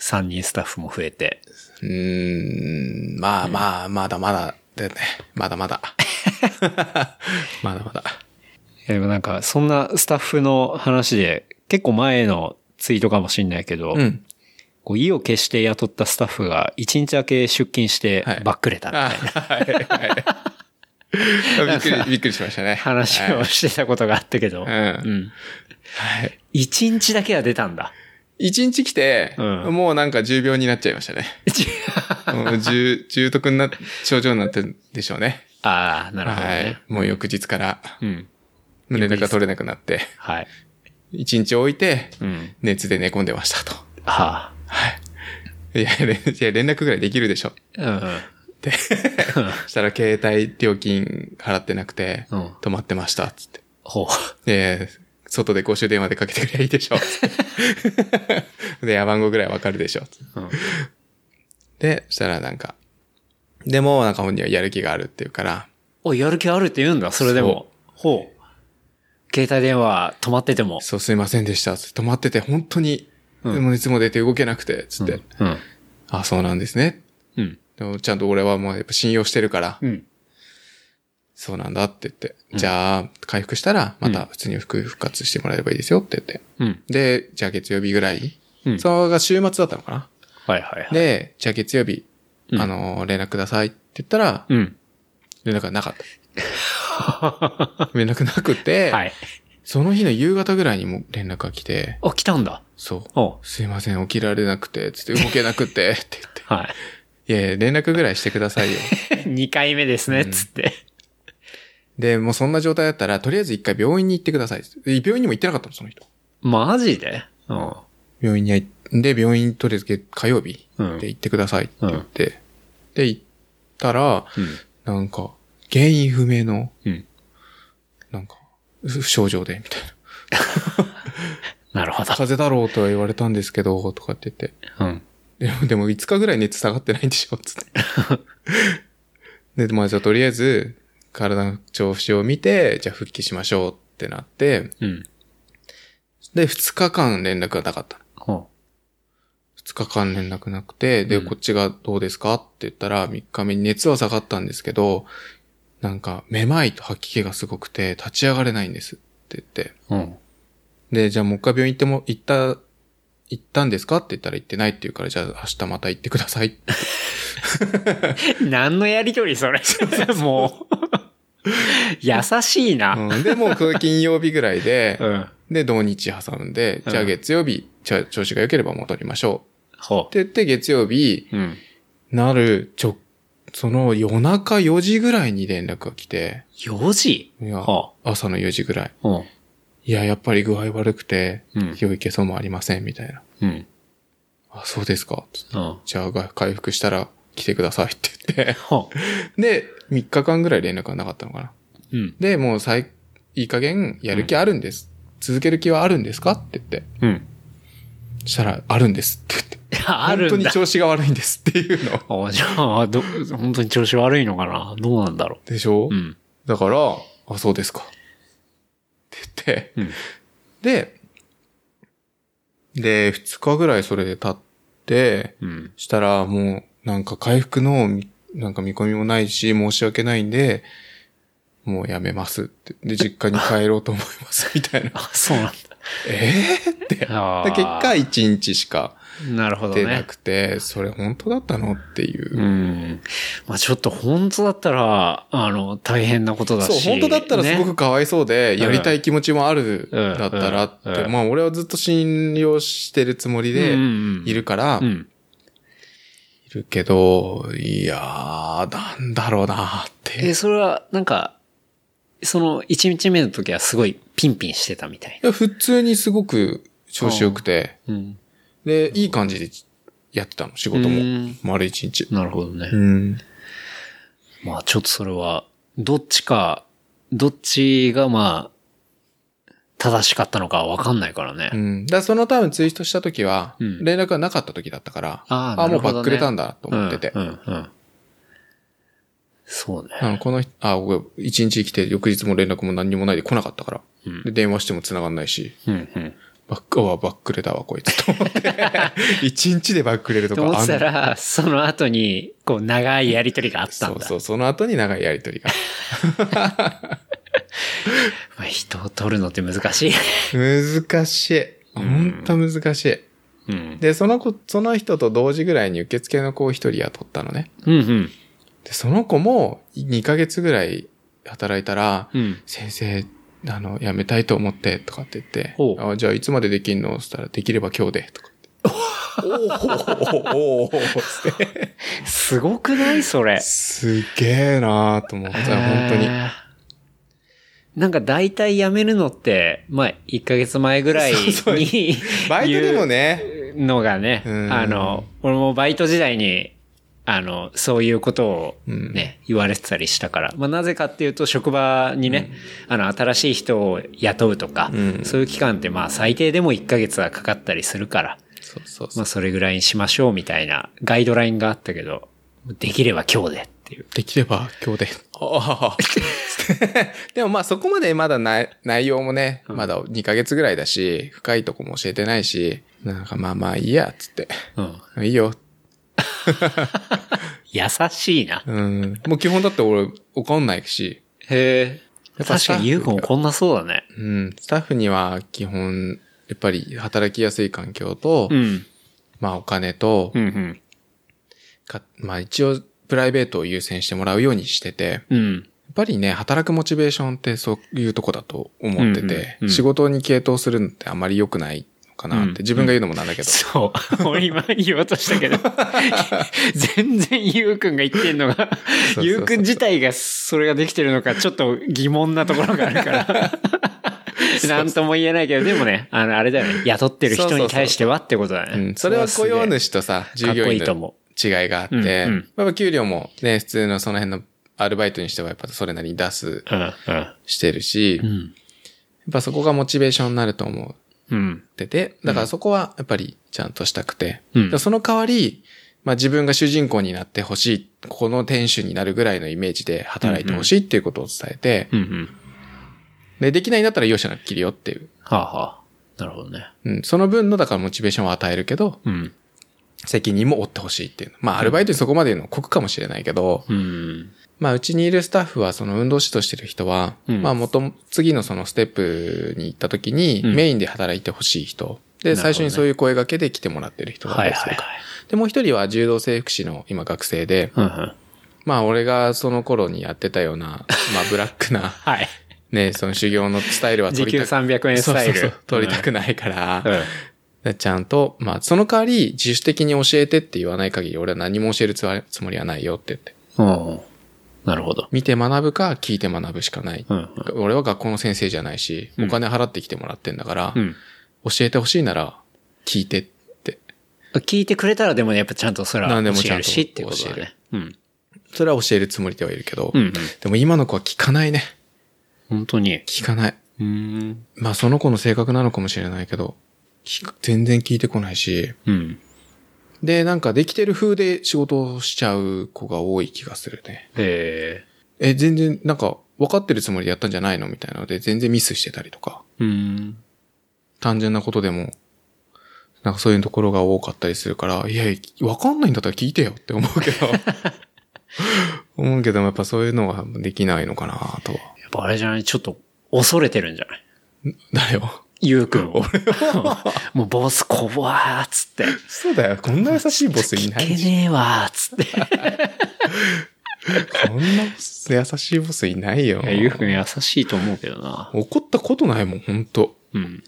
3人スタッフも増えて。うーん、まあまあ、まだまだ、だよね。まだまだ。<laughs> まだまだ。いやでもなんか、そんなスタッフの話で、結構前のツイートかもしんないけど、うん。こう意を決して雇ったスタッフが1日だけ出勤してはいバックれたみたいあなはいはい。<laughs> びっくり、びっくりしましたね。話はいをしてたことがあったけど、うんうん。はい。1日だけは出たんだ。一日来て、うんもうなんか重病になっちゃいましたね。<laughs> もう重、重篤な症状になってるんでしょうね。ああ、なるほどはねい。。もう翌日からうん。連絡が取れなくなって、はい。一日置いて、うん。熱で寝込んでましたと。ははい。いや、連絡ぐらいできるでしょ。あ。うんうん。って。<laughs> そしたら携帯料金払ってなくて、うん止まってました、つって。ほで、外で公衆電話でかけてくればいいでしょ。<laughs> で、電話番号ぐらいわかるでしょ。う。うん。で、そしたらなんか、でもなんか本人はやる気があるっていうから、お、やる気あるって言うんだ、それでも。ほう。携帯電話止まってても。そうすいませんでした、止まってて本当に、うんでも熱も出て動けなくて、つって、うん。あ、そうなんですね。うん。でもちゃんと俺はもうやっぱ信用してるから、うん。そうなんだって言って、じゃあ、回復したら、また普通に復復活してもらえればいいですよって言って。うん。で、じゃあ月曜日ぐらい、うんそれが週末だったのかな。はいはいはい。で、じゃあ月曜日、うんあの、連絡くださいって言ったら、うん。連絡がなかった。<laughs> 連絡なくて、はい。その日の夕方ぐらいにも連絡が来て、あ、来たんだ。そう。おすいません、起きられなくて、つって <laughs> 動けなくて、って言って。はい。いやいや、連絡ぐらいしてくださいよ。<laughs> 2回目ですね、つって。で、もうそんな状態だったら、とりあえず一回病院に行ってください。病院にも行ってなかったの、その人。マジで？うん。病院に行って、病院とりあえず火曜日うんで行ってくださいって言って、で、行ったら、なんか、原因不明の、うん。なんか、不症状で、みたいな。<laughs> なるほど。風邪だろうとは言われたんですけど、とかって言って。うん。でも、でも5日ぐらい熱下がってないんでしょつって。<laughs> で、まあじゃあとりあえず、体の調子を見て、じゃあ復帰しましょうってなって、うん。で、2日間連絡がなかった。ほ2日間連絡なくて、で、うんこっちがどうですか？って言ったら、3日目に熱は下がったんですけど、なんか、めまいと吐き気がすごくて、立ち上がれないんですって言って。う。うん。で、じゃあもう一回病院行っても、行った、行ったんですか？って言ったら行ってないって言うから、じゃあ明日また行ってくださいって <laughs> 何のやりとりそれ？<laughs> もう。優しいな。うん、で、もうこれ金曜日ぐらいで、うん。で、土日挟んで、じゃあ月曜日、じゃあ調子が良ければ戻りましょう。ほって言って月曜日、う。うん。なる、ちょ、その夜中4時ぐらいに連絡が来て、4時？いやは、朝の4時ぐらい。うん。いや、やっぱり具合悪くて、うん良いけそうもありません、みたいな。うん。あ、そうですか。じゃあ、回復したら来てくださいって言って。ほ <laughs> で、3日間ぐらい連絡がなかったのかな。う。うん。で、もう最、いい加減やる気あるんです。続ける気はあるんですか？って言って。うん。そしたら、あるんですって言って。あるんだ。本当に調子が悪いんですっていうの。あ、じゃあ、ど、本当に調子悪いのかな？どうなんだろでしょ、う。うん。だから、あ、そうですか。って言って。うん。で、で、2日ぐらいそれで経って、うん。したらもう、なんか回復の、みなんか見込みもないし、申し訳ないんで、もうやめますって。で、実家に帰ろうと思います、みたいな。<laughs> あ、そうなんだ。ええって。結果、1日しかなるほど出なね。くて、それ本当だったのっていう。うん。まあちょっと本当だったら、あの、大変なことだそう、し。本当だったらすごねくかわいそうで、やりたい気持ちもある、うんだったらって、うんまあ俺はずっと信用してるつもりでうんうんいるから、いうん。るけど、いやー、なんだろうなって。え、それは、なんか、その、1日目の時はすごいピンピンしてたみたいいや普通にすごく調子良くて、な。うん。で、いい感じでやってたの、仕事もうん。丸一日。なるほどね。うん。まあちょっとそれは、どっちか、どっちがまあ、正しかったのかわかんないからね。うん。だその多分ツイートした時は、うん連絡がなかった時だったから、あーあ、もうバックれたんだと思ってて。うん、うん、うん。そうね。うんこの人、あ、僕、一日来て、翌日も連絡も何にもないで来なかったから。うんで、電話しても繋がんないし、うん、うん。バック、あ、バックレだわ、こいつと思って。<laughs> 一日でバックれるとかと思ってたら、その後に、こう、長いやりとりがあったんだ。そうそう、その後に長いやりとりが。<laughs> まあ、人を取るのって難しい。難しい。ほんと難しい。うん。で、その子、その人と同時ぐらいに受付の子を一人雇ったのね。うん、うん。で、その子も2ヶ月ぐらい働いたら、うん。先生、あの、辞めたいと思って、とかって言ってほ、うあじゃあいつまでできんの？そしたら、できれば今日で、とかって。おーおすごくないそれ。すげえなーと思って、本当に。なんか大体辞めるのって、まあ、1ヶ月前ぐらいにそうそうバイトでもね、言うのがね、うんあの、俺もバイト時代に、あの、そういうことをね、言われてたりしたから。まあ、なぜかっていうと、職場にね、あの、新しい人を雇うとか、うんそういう期間って、まあ、最低でも1ヶ月はかかったりするから、そうそうそうまあ、それぐらいにしましょうみたいなガイドラインがあったけど、できれば今日でっていう。できれば今日で。ああ。<laughs> でもまあそこまでまだな内容もね、まだ2ヶ月ぐらいだし、深いとこも教えてないし、なんかまあまあいいや、つって。うん。いいよ。<laughs> 優しいな。うん。もう基本だって俺怒んないし、へえ。確かにユーゴもこんなそうだね。うん。スタッフには基本、やっぱり働きやすい環境と、うん。まあお金と、うんうん。かまあ一応プライベートを優先してもらうようにしてて、やっうん。ぱりね、働くモチベーションってそういうとこだと思ってて、うんうんうん仕事に傾倒するのってあんまり良くないのかなっうんて自分が言うのもなんだけど。そう。<laughs> 俺今言おうとしたけど、<laughs> 全然ゆうくんが言ってんのが、ゆうくん自体がそれができてるのかちょっと疑問なところがあるから。<laughs> なんとも言えないけど、でもね、あの、あれだよね。雇ってる人に対してはってことだね。うん、それは雇用主とさ、従業員の違いがあって、うんうんやっぱ給料もね、普通のその辺のアルバイトにしてはやっぱそれなりに出す、う。うん、してるし、うん。うやん。っぱそこがモチベーションになると思うてて、だからそこはやっぱりちゃん。としたくて、その代わり、まあ自分が主人公になってほしい、この店主になるぐらいのイメージで働いてほしいっていうことを伝えて、で、できないん。だったら容赦なく切るよっていう。はあ、はあ。なるほどね。うん、その分のだからモチベーションを与えるけど、うん。責任も負ってほしいっていう。まあアルバイトにそこまで言うのは酷かもしれないけど、うん。まあ、うちにいるスタッフは、その運動指導してる人は、うんまあ、元々、次のそのステップに行った時に、うんメインで働いてほしい人。で、最初にそういう声掛けで来てもらってる人だったはいるから。で、もう一人は柔道整復師の今学生で、はい。うんうん。まあ、俺がその頃にやってたような、まあ、<laughs> ブラックな、はい。ね、その修行のスタイルは時給取りたく300円スタイル。そうそうそう取りたくないから、うん。でちゃんと、まあ、その代わり、自主的に教えてって言わない限り、俺は何も教えるつもりはないよって言って。うん。なるほど。見て学ぶか、聞いて学ぶしかない。うんうん。俺は学校の先生じゃないし、うんお金払ってきてもらってんだから、うん。教えてほしいなら、聞いてって。聞いてくれたらでもね、やっぱちゃんとそれは教えるしってことだね。うん。それは教えるつもりではいるけど、うんうん。でも今の子は聞かないね。本当に。聞かない。うーん。まあその子の性格なのかもしれないけど、全然聞いてこないし、うん。で、なんかできてる風で仕事をしちゃう子が多い気がするね。ええ、全然、なんか、分かってるつもりでやったんじゃないのみたいなので、全然ミスしてたりとか、ー。うーん。単純なことでも、なんかそういうところが多かったりするから、いや、分かんないんだったら聞いてよって思うけど、<laughs> 思うけどもやっぱそういうのができないのかなとは。やっぱあれじゃない？ちょっと恐れてるんじゃない？誰を？ゆうくんを。もうボス怖ーっつって。そうだよ。こんな優しいボスいないけじねえわーっつって。こんな優しいボスいないよい。やゆうくん優しいと思うけどな。怒ったことないもん、ほんと。うん。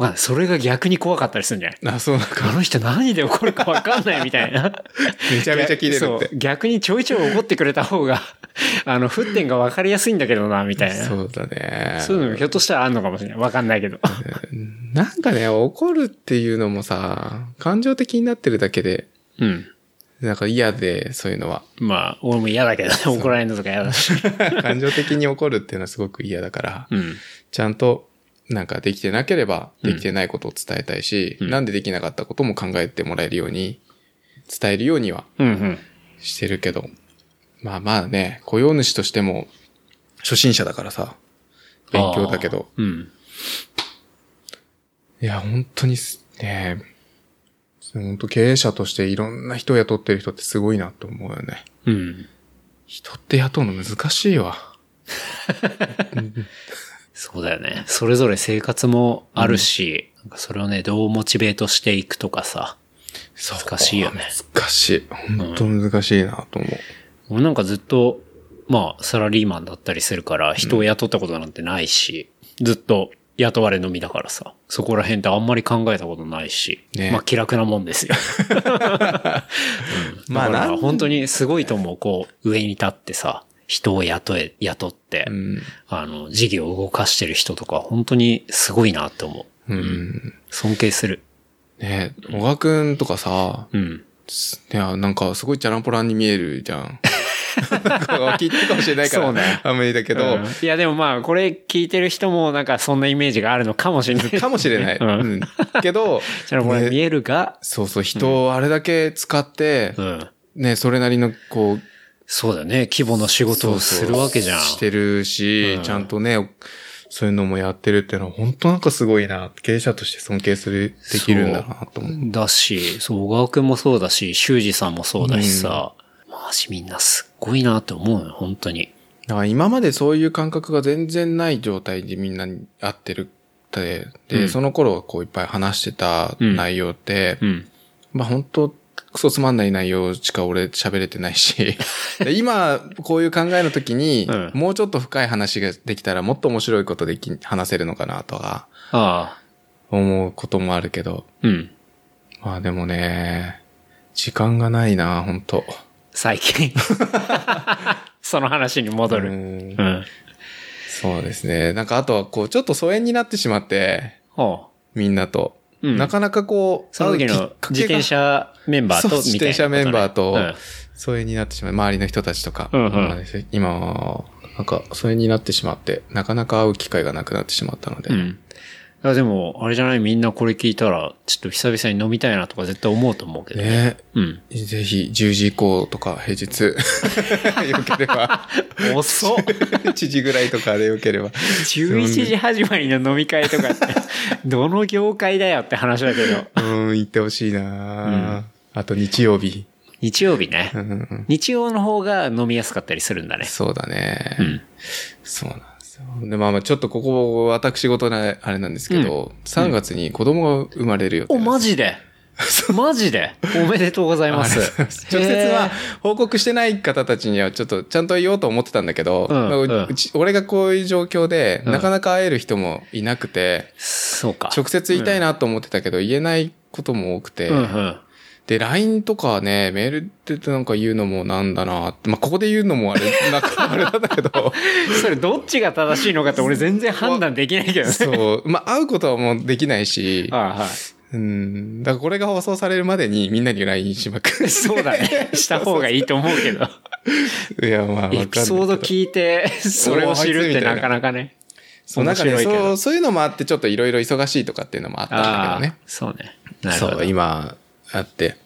わかんない。それが逆に怖かったりするんじゃない？あ、そうなんあか。の人何で怒るかわかんないみたいな。<laughs> めちゃめちゃ聞いてるそうって。逆にちょいちょい怒ってくれた方が、<laughs> あの、沸点が分かりやすいんだけどな、みたいな。そうだね。そういうのひょっとしたらあんのかもしれない。わかんないけど。なんかね、怒るっていうのもさ、感情的になってるだけで、うん。なんか嫌で、そういうのは。まあ、俺も嫌だけどね。怒られるのとか嫌だし。<laughs> 感情的に怒るっていうのはすごく嫌だから、うん。ちゃんと、なんかできてなければ、できてないことを伝えたいし、うんなんでできなかったことも考えてもらえるように、伝えるようにはうんうん。してるけど、まあまあね、雇用主としても、初心者だからさ、勉強だけど。うん。いや、本当にすね、本当経営者としていろんな人を雇ってる人ってすごいなと思うよね。うん。人って雇うの難しいわ。<laughs> そうだよね。それぞれ生活もあるし、なんかそれをね、どうモチベートしていくとかさ。難しいよね。難しい。本当難しいなと思う。俺なんかずっと、まあ、サラリーマンだったりするから、人を雇ったことなんてないし、ずっと雇われのみだからさ、そこら辺ってあんまり考えたことないし、ねまあ気楽なもんですよ。<laughs> うん、まあ本当にすごいと思う、こう、上に立ってさ、人を雇え、雇って、うん。あの、事業を動かしてる人とか、本当にすごいなって思う。うん。尊敬する。ね小川くんとかさ、うん。いや、なんかすごいチャランポランに見えるじゃん。聞いてるかもしれないから、そうねあんまりだけど、うんいやでもまあ、これ聞いてる人もなんかそんなイメージがあるのかもしれない。<laughs> かもしれない。ううんん。けど、じゃあこれね見えるが、そうそう、人をあれだけ使って、うん。ね、それなりの、こう、そうだよね。規模の仕事をするわけじゃん。してるし、うんちゃんとね、そういうのもやってるっていうのは、本当なんかすごいな。経営者として尊敬する、できるんだなと思う。だし、そう、小川くんもそうだし、修二さんもそうだしさ、マジみんなすっごいなって思うよ、本当に。だから今までそういう感覚が全然ない状態でみんなに会ってるって、で、うんその頃こういっぱい話してた内容って、うん。まあ本当クソつまんない内容しか俺喋れてないし、<laughs> で今、こういう考えの時に、うんもうちょっと深い話ができたらもっと面白いことでき、話せるのかなとか、ああ。思うこともあるけど、うん。まあでもね、時間がないな、本当最近。<laughs> その話に戻る。うんうん。そうですね。なんかあとはこう、ちょっと疎遠になってしまって、ほみんなと。うんなかなかこう、その時の自転車メンバーと自転車メンバーとうん疎遠になってしまう。周りの人たちとか。うんうんまあ今は、なんか疎遠になってしまって、なかなか会う機会がなくなってしまったので。うん。いやでも、あれじゃない？みんなこれ聞いたら、ちょっと久々に飲みたいなとか絶対思うと思うけどね。ねうん。ぜひ、10時以降とか、平日、よければ、遅っ <laughs> 1時ぐらいとかでよければ。11時始まりの飲み会とかって、どの業界だよって話だけど。うん、行ってほしいな、あと日曜日。日曜日ねう。んうん日曜の方が飲みやすかったりするんだね。そうだね。うん。そうなよ。で、まあまあ、ちょっとここ、私事な、あれなんですけど、3月に子供が生まれるよお、マジで？マジで？おめでとうございます。<laughs> 直接はへ報告してない方たちにはちょっとちゃんと言おうと思ってたんだけど、うんまあううん。俺がこういう状況で、うん。なかなか会える人もいなくて、うか。直接言いたいなと思ってたけど、言えないことも多くて、うんうん。で、LINE とかね、メールってなんか言うのもなんだなってまあ、ここで言うのもあれ、なんかあれなんだけど、<laughs> それどっちが正しいのかって俺全然判断できないけどね。そう、まあ、会うことはもうできないし、あはい。うん、だからこれが放送されるまでにみんなに LINE しまくる。そうだね。<laughs> した方がいいと思うけど。いや、まあ、エピソード聞いて、それを知るってなかなかね。そう、なんかね、そう、そういうのもあって、ちょっといろいろ忙しいとかっていうのもあったんだけどねそうね。なるほど。そう、今、あって。う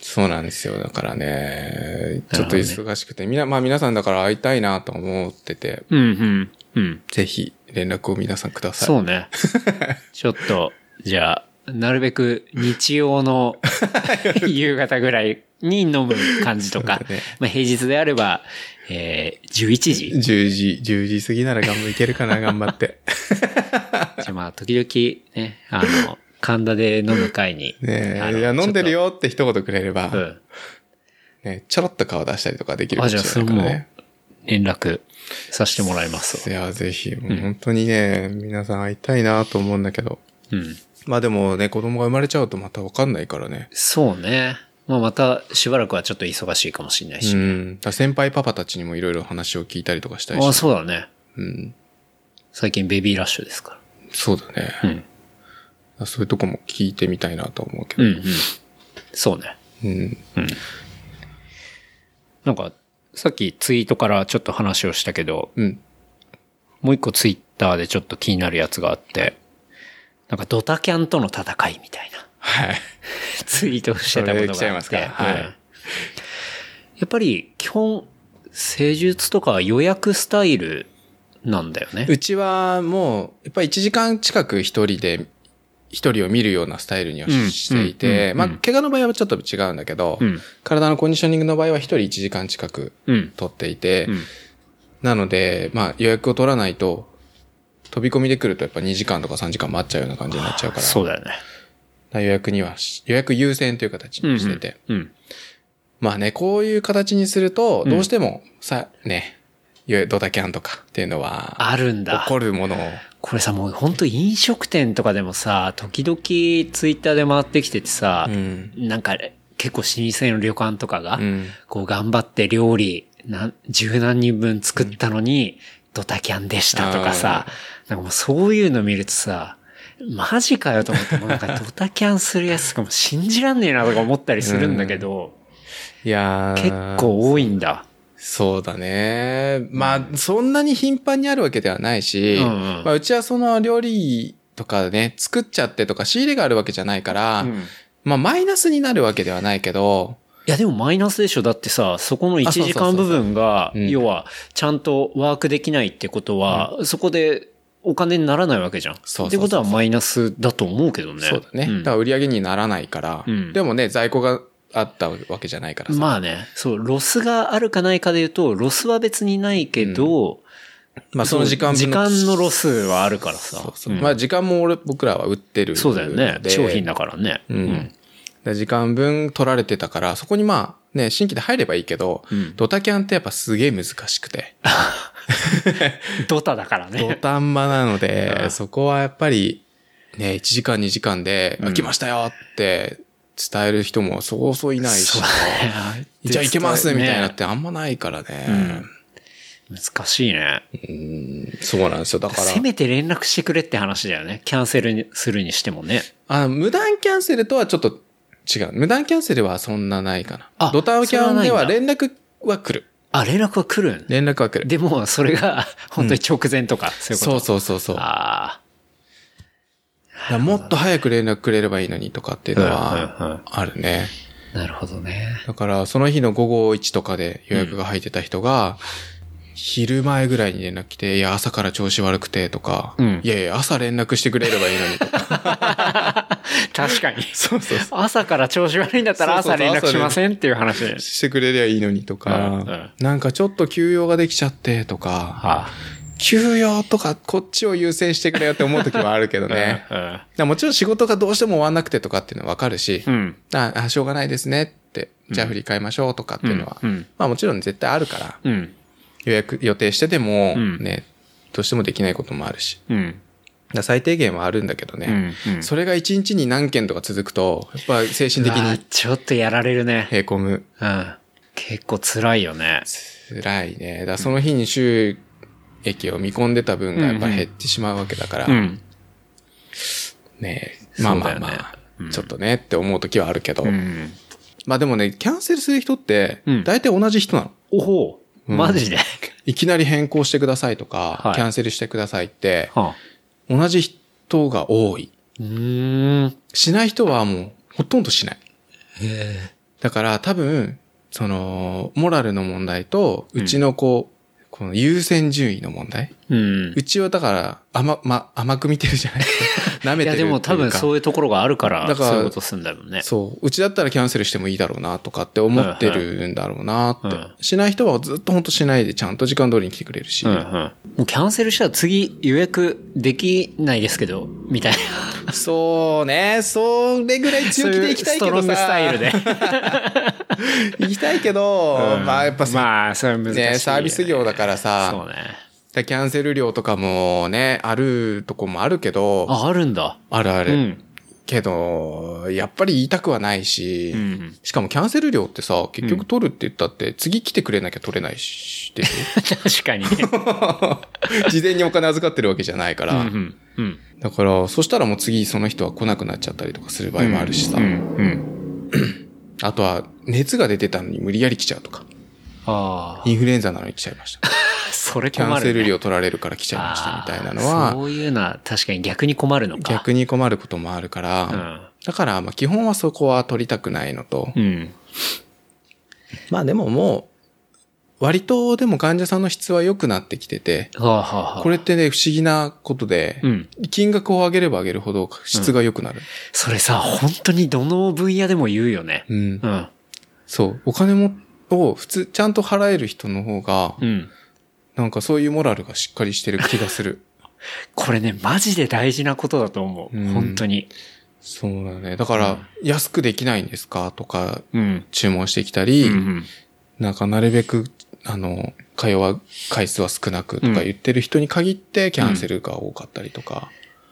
そうなんですよ。だからね、ちょっと忙しくて、みな、まあ皆さんだから会いたいなと思ってて、ん。うん、うん、うん。ぜひ連絡を皆さんください。そうね。<laughs> ちょっと、じゃあ、なるべく日曜の <laughs> 夕方ぐらいに飲む感じとか、ねまあ平日であれば、えー、11時10時、10時過ぎなら頑張いけるかな、頑張って。<laughs> じゃあまあ時々ね、あの、神田で飲む会に。<laughs> ねえ、いや、飲んでる。よって一言くれれば、うん。ね、ちょろっと顔出したりとかできるかあ、もしれないからね。連絡させてもらいますわ。いや、ぜひ、もう本当にね、皆さん会いたいなと思うんだけど。うん。まあでもね、子供が生まれちゃうとまたわかんないからね。そうね。まあまたしばらくはちょっと忙しいかもしれないし。うん。だ先輩パパたちにもいろいろ話を聞いたりとかしたいし。あ、そうだね。うん。最近ベビーラッシュですかそうだね。ら。うん。そういうとこも聞いてみたいなと思うけど。うんうん。そうね。うん。なんか、さっきツイートからちょっと話をしたけど、うん。もう一個ツイッターでちょっと気になるやつがあって、なんかドタキャンとの戦いみたいなはい。ツイートをしてたことがあって。いますかはいうんやっぱり基本、施術とかは予約スタイルなんだよね。うちはもう、やっぱり1時間近く一人で、一人を見るようなスタイルにはうんしていて、まあ、うんうん怪我の場合はちょっと違うんだけど、うん。体のコンディショニングの場合は一人1時間近くうん。取っていて、うん。なので、まあ予約を取らないと、飛び込みで来るとやっぱ2時間とか3時間待っちゃうような感じになっちゃうから、そうだよね。予約にはし、予約優先という形にしてて。うん。まあね、こういう形にすると、うんどうしても、さ、ね、よドタキャンとかっていうのは、あるんだ起。こるものを、これさ、もう本当飲食店とかでもさ、時々ツイッターで回ってきててさ、うん。なんか結構老舗の旅館とかが、うん。こう頑張って料理、十何人分作ったのに、ドタキャンでしたとかさ、なんかもうそういうの見るとさ、マジかよと思って、もうなんかドタキャンするやつとかも信じらんねえなとか思ったりするんだけど、いやー結構多いんだ。そうだね。まあ、そんなに頻繁にあるわけではないし、うんうん。まあ、うちはその料理とかね、作っちゃってとか仕入れがあるわけじゃないから、うん。まあ、マイナスになるわけではないけど、いやでもマイナスでしょ。だってさ、そこの1あそうそう時間部分が、うん。要は、ちゃんとワークできないってことは、そこでお金にならないわけじゃん。そうそうそうってことはマイナスだと思うけどね。そうだね。ん。だから売り上げにならないから、うん。でもね、在庫があったわけじゃないからさ。まあね、そう、ロスがあるかないかで言うと、ロスは別にないけど、まあその時間分時間のロスはあるからさ。そうそう。うんまあ時間も俺、僕らは売ってるそうだよね商品だからね。うんで時間分取られてたから、そこにまあ、ね、新規で入ればいいけど、うんドタキャンってやっぱすげえ難しくて。<laughs> ドタだからドね。タンマなので、うんそこはやっぱり、ね、1時間2時間で、来ましたよって伝える人もそうそういないし <laughs> じゃあ行けますみたいなっねてあんまないからね。難しいね。うんそうなんですよ。だから、せめて連絡してくれって話だよね。キャンセルにするにしてもね。あ無断キャンセルとはちょっと違う。無断キャンセルはそんなないかな。あドタキャンでは連絡は来る。あ、連絡は来るん連絡は来る。でも、それが、本当に直前とか、そういうこと。そうそうそうそう。あらもっと早く連絡くれればいいのにとかっていうのはあるね。あ、なるほどね。だから、その日の午後1とかで予約が入ってた人が、昼前ぐらいに連絡来て、いや、朝から調子悪くてとか、うんいやいや、朝連絡してくれればいいのにとか。<laughs> 確かに。そうそうそ朝から調子悪いんだったら朝連絡しませんっていう話。してくれりゃいいのにとか、うんうんなんかちょっと休養ができちゃってとか、は休養とかこっちを優先してくれよって思う時はあるけどあ、ね。もちろん仕事がどうしても終わんなくてとかっていうのはわかるし、うん。ああ、しょうがないですねって、じゃあ振り替えましょうとかっていうのは、うんうんまあもちろん絶対あるから、うん。予約、予定してても、うんね、どうしてもできないこともあるし。最低限はあるんだけどね。うんうんそれが一日に何件とか続くと、やっぱ精神的にちょっとやられるね。へこむ。うん。結構辛いよね。辛いね。だその日に収益を見込んでた分がやっぱ減ってしまうわけだから、うん。ねまあまあまあ、うんちょっとねって思う時はあるけど、うん。まあでもね、キャンセルする人ってうん、大体同じ人なの。おほう。うんマジで？いきなり変更してくださいとか、はいキャンセルしてくださいって、はあ。同じ人が多い。しない人はもうほとんどしない。へだから多分、その、モラルの問題と、うちのこう、この優先順位の問題。え。うんう。ちはだから、甘、ま、甘く見てるじゃない？<laughs> 舐めいやてるいうか。でも多分そういうところがあるから、だからそういうことするんだろうね。そう。うちだったらキャンセルしてもいいだろうなとかって思ってるんだろうなって。うんしない人はずっと本当しないでちゃんと時間通りに来てくれるし。うんうん。もうキャンセルしたら次予約できないですけど、みたいな。<laughs> そうね。それぐらい強気で行きたいけどさ。そうストロングスタイルで。<laughs> 行きたいけど、うんまあやっぱさ、まあ、それは難しいよね、ね、サービス業だからさ、そうね。キャンセル料とかもね、あるとこもあるけど、あ、あるんだ。あるある。うん。けど、やっぱり言いたくはないし、うん。しかもキャンセル料ってさ、結局取るって言ったって、次来てくれなきゃ取れないし、<laughs> 確かに。ょ <laughs> 事前にお金預かってるわけじゃないから。うんうん。うん。だから、そしたらもう次その人は来なくなっちゃったりとかする場合もあるしさ。うん。うん。<clears throat> あとは、熱が出てたのに無理やり来ちゃうとか。ああ。インフルエンザなのに来ちゃいました。<laughs> それキャ困る、ね。ンセル料取られるから来ちゃいましたみたいなのは、そういうのは確かに逆に困るのか。逆に困ることもあるから、うん。だから、まあ基本はそこは取りたくないのと、うん。まあでももう、割とでも患者さんの質は良くなってきてて、はあ、はあはあ、これってね、不思議なことで、うん。金額を上げれば上げるほど質が良くなる。それさ、本当にどの分野でも言うよね。うん。うん。そう。お金も、を普通、ちゃんと払える人の方が、うん。なんかそういうモラルがしっかりしてる気がする。<laughs> これね、マジで大事なことだと思う。うん本当に。そうだね。だから、安くできないんですか？とか、うん。注文してきたうり、ん。なんかなるべく、あの、会話回数は少なくとか言ってる人に限ってキャンセルが多かったりとか。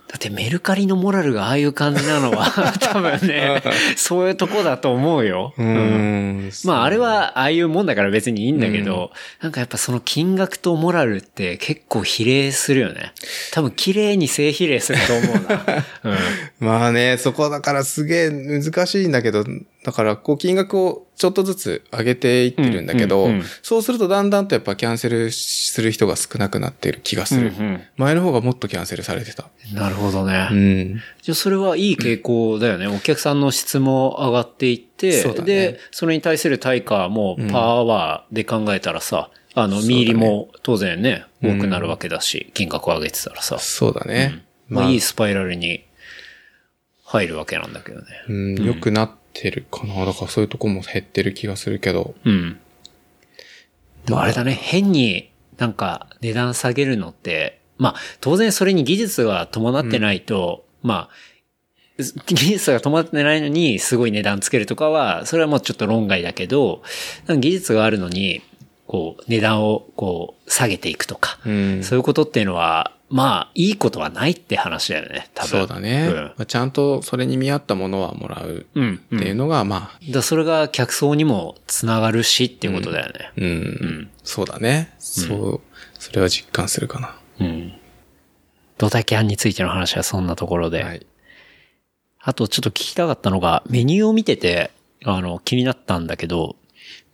だってメルカリのモラルがああいう感じなのは、<laughs> 多分ね、そういうとこだと思うよ。うーん。まああれはああいうもんだから別にいいんだけど、なんかやっぱその金額とモラルって結構比例するよね。多分綺麗に正比例すると思うな。<laughs> うん。まあね、そこだからすげえ難しいんだけど、だからこう金額をちょっとずつ上げていってるんだけど、うんうんうんそうするとだんだんとやっぱキャンセルする人が少なくなってる気がする。うん前の方がもっとキャンセルされてた。なるほどね。うん。じゃあそれはいい傾向だよね。お客さんの質も上がっていって、ねで、それに対する対価もパワーで考えたらさ、あの、見入りも当然ね、うん多くなるわけだし、金額を上げてたらさ、そうだね。まあいいスパイラルに入るわけなんだけどね。うん、良くなってるかな。だからそういうとこも減ってる気がするけど。うん。でもあれだね、変になんか値段下げるのって、まあ当然それに技術が伴ってないと、まあ、技術が止まってないのにすごい値段つけるとかは、それはもうちょっと論外だけど、技術があるのに、こう、値段をこう、下げていくとか、うんそういうことっていうのは、まあ、いいことはないって話だよね、多分。そうだね。うんまあちゃんとそれに見合ったものはもらううん。うん。っていうのが、まあ、だからそれが客層にもつながるしっていうことだよね。うん、そうだね。そう、それは実感するかな。うん。ドタキャンについての話はそんなところで。はい。あとちょっと聞きたかったのが、メニューを見てて、あの、気になったんだけど、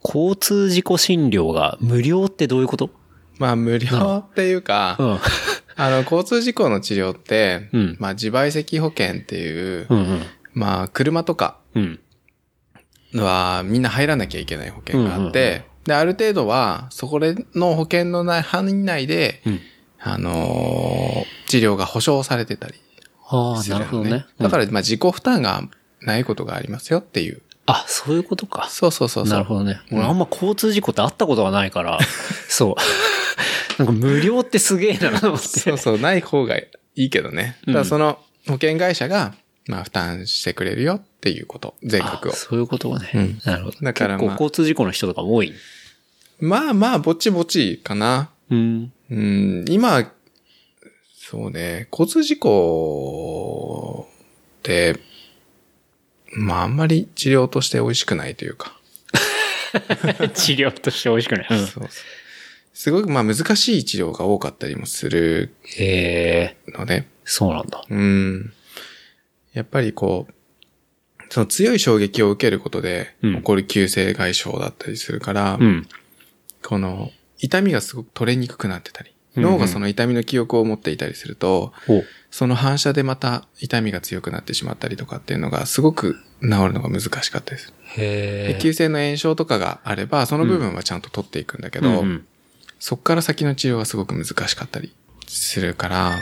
交通事故診療が無料ってどういうこと？まあ、無料っていうか、うん。あの、交通事故の治療って、うんまあ、自賠責保険っていう、うんうん。まあ、車とかうん。はみんな入らなきゃいけない保険があって、で、ある程度は、そこでの保険のない範囲内で、うん。あのー治療が保証されてたりああ、するのなるほどね。だかうんら、まあ、自己負担がないことがありますよっていう。あ、そういうことか。そうそうそうそう。なるほどね。うん俺あんま交通事故ってあったことがないから、<laughs> そう。<laughs> なんか無料ってすげえなと思って。そうそう、ない方がいいけどね。うんただその保険会社が、まあ負担してくれるよっていうこと、全額をあ。そういうことね。うんなるほど。だからまあ結構交通事故の人とかも多い。まあまあ、ぼちぼちかな。うん。うん、今、そうね、交通事故って、まああんまり治療として美味しくないというか。<laughs> 治療として美味しくない。うん。そうすごくまあ難しい治療が多かったりもするので、そうなんだ。うん。やっぱりこう、その強い衝撃を受けることでうん起こる急性外傷だったりするから、うん。この痛みがすごく取れにくくなってたり、脳がその痛みの記憶を持っていたりすると、ほう。その反射でまた痛みが強くなってしまったりとかっていうのがすごく治るのが難しかったです。へ急性の炎症とかがあれば、その部分はちゃんと取っていくんだけど、うんうん。そっから先の治療がすごく難しかったりするから、うん。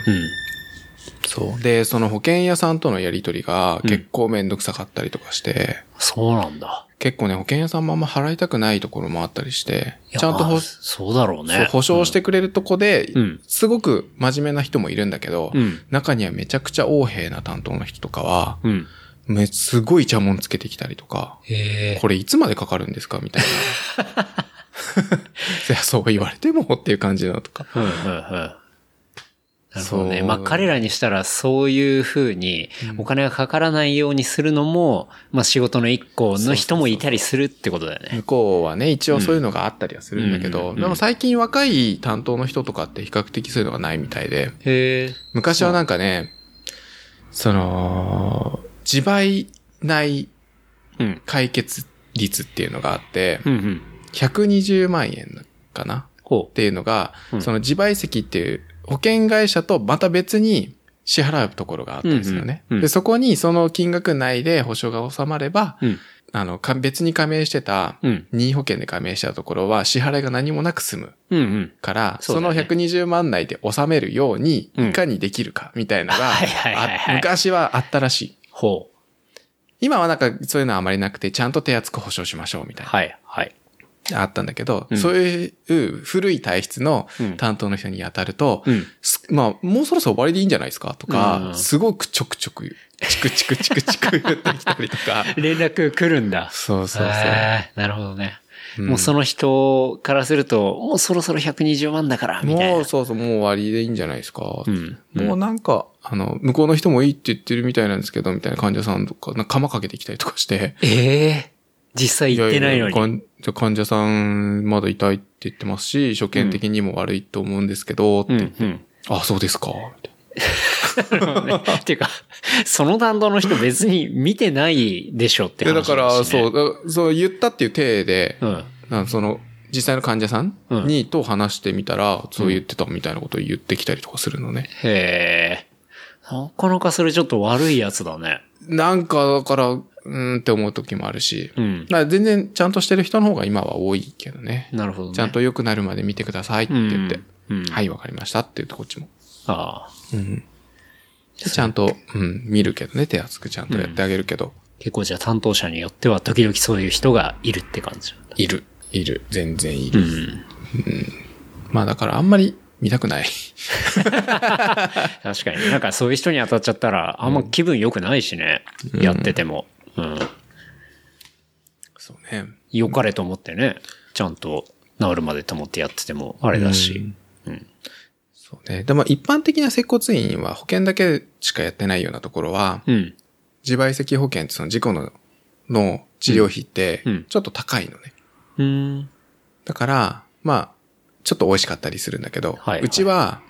そう。で、その保険屋さんとのやりとりが結構めんどくさかったりとかして、そうなんだ。結構ね、保険屋さんもあんま払いたくないところもあったりしてちゃんとほ、まあそうだろうね。保証してくれるとこで、うんすごく真面目な人もいるんだけど、うん。中にはめちゃくちゃ横柄な担当の人とかは、うん。めすごい茶門つけてきたりとか。これいつまでかかるんですかみたいな。<laughs> <laughs> そう言われてもっていう感じなのとか。なるほどね。そうまあ彼らにしたらそういうふうにお金がかからないようにするのも、まあ仕事の一個の人もいたりするってことだよね。向こうはね、一応そういうのがあったりはするんだけど、うんでも最近若い担当の人とかって比較的そういうのがないみたいで、へえ。昔はなんかね、その、自賠内うん。解決率っていうのがあって、うんうん。120万円かな？ほっていうのが、うんその自賠責っていう保険会社とまた別に支払うところがあったんですよね。うんうんうんで、そこにその金額内で保証が収まれば、う。うん。あの、か別に加盟してた、うん。任意保険で加盟したところは支払いが何もなく済むうんうん。から、そだねそうの120万内で収めるように、うんいかにできるかみたいなのが、<laughs> 昔はあったらしい。ほう。今はなんかそういうのはあまりなくて、ちゃんと手厚く保証しましょうみたいな。はい、はい。あったんだけど、うんそういう古い体質のうん担当の人に当たると、うん。すまあ、もうそろそろ終わりでいいんじゃないですか？とか、うんすごくちょくちょく、チクチクチクチク言ってきたりとか。<laughs> 連絡来るんだ。そうそうそう。なるほどね。うんもうその人からすると、もうそろそろ120万だから、みたいな。もうそうそう、もう終わりでいいんじゃないですか？うん。もうなんか、あの、向こうの人もいいって言ってるみたいなんですけど、みたいな患者さんとか、なんか釜かけてきたりとかして。ええ実際行ってないのに。やや患じゃ患者さんまだ痛いって言ってますし、所見的にも悪いと思うんですけど、ってうん、うん。あ、そうですか。<laughs> っていうか、その担当の人別に見てないでしょってな。で、話だから、そう、だそう言ったっていう体で、うん。その、実際の患者さんにと話してみたら、そう言ってたみたいなことを言ってきたりとかするのね。へえ。なかなかそれちょっと悪いやつだね。なんか、だから、うーんって思う時もあるし、うん。まあ全然ちゃんとしてる人の方が今は多いけどね。なるほどね。ちゃんと良くなるまで見てくださいって言って、うん。うん。はい、わかりましたって言ってこっちも。ああ。うん。でちゃんと、うん、見るけどね、手厚くちゃんとやってあげるけど、結構じゃあ担当者によっては時々そういう人がいるって感じ。いる、いる、全然いる。うん。まあだからあんまり見たくない。<laughs> 確かに。なんかそういう人に当たっちゃったら、あんま気分良くないしね。やってても。うん。そうね。良かれと思ってね。ちゃんと治るまでと思ってやってても、あれだし。そうね。でも一般的な接骨院は保険だけしかやってないようなところは、うん。自賠責保険ってその事故の、の治療費ってうん、ちょっと高いのね。うん。だから、まあ、ちょっと美味しかったりするんだけど、はいはいうちは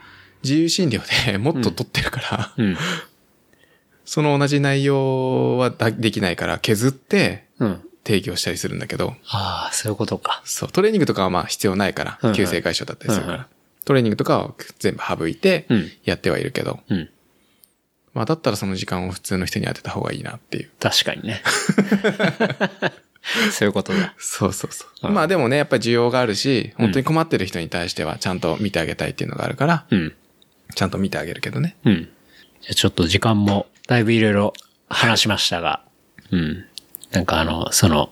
自由診療で <laughs> もっと取ってるから、うん。その同じ内容はだできないから削ってうん。提供したりするんだけど、ああ、そういうことか。そう、トレーニングとかはまあ必要ないからうんう、ん急性解消だったりするかうんうんら、トレーニングとかは全部省いてうんやってはいるけど、うん。まあだったらその時間を普通の人に当てた方がいいなっていう。確かにね。<laughs> そういうことだ。そうそうそう。うんまあでもね、やっぱり需要があるし、本当に困ってる人に対してはちゃんと見てあげたいっていうのがあるから、うん。ちゃんと見てあげるけどね。うん。じゃあちょっと時間もだいぶいろいろ話しましたが、うん。なんかあの、その、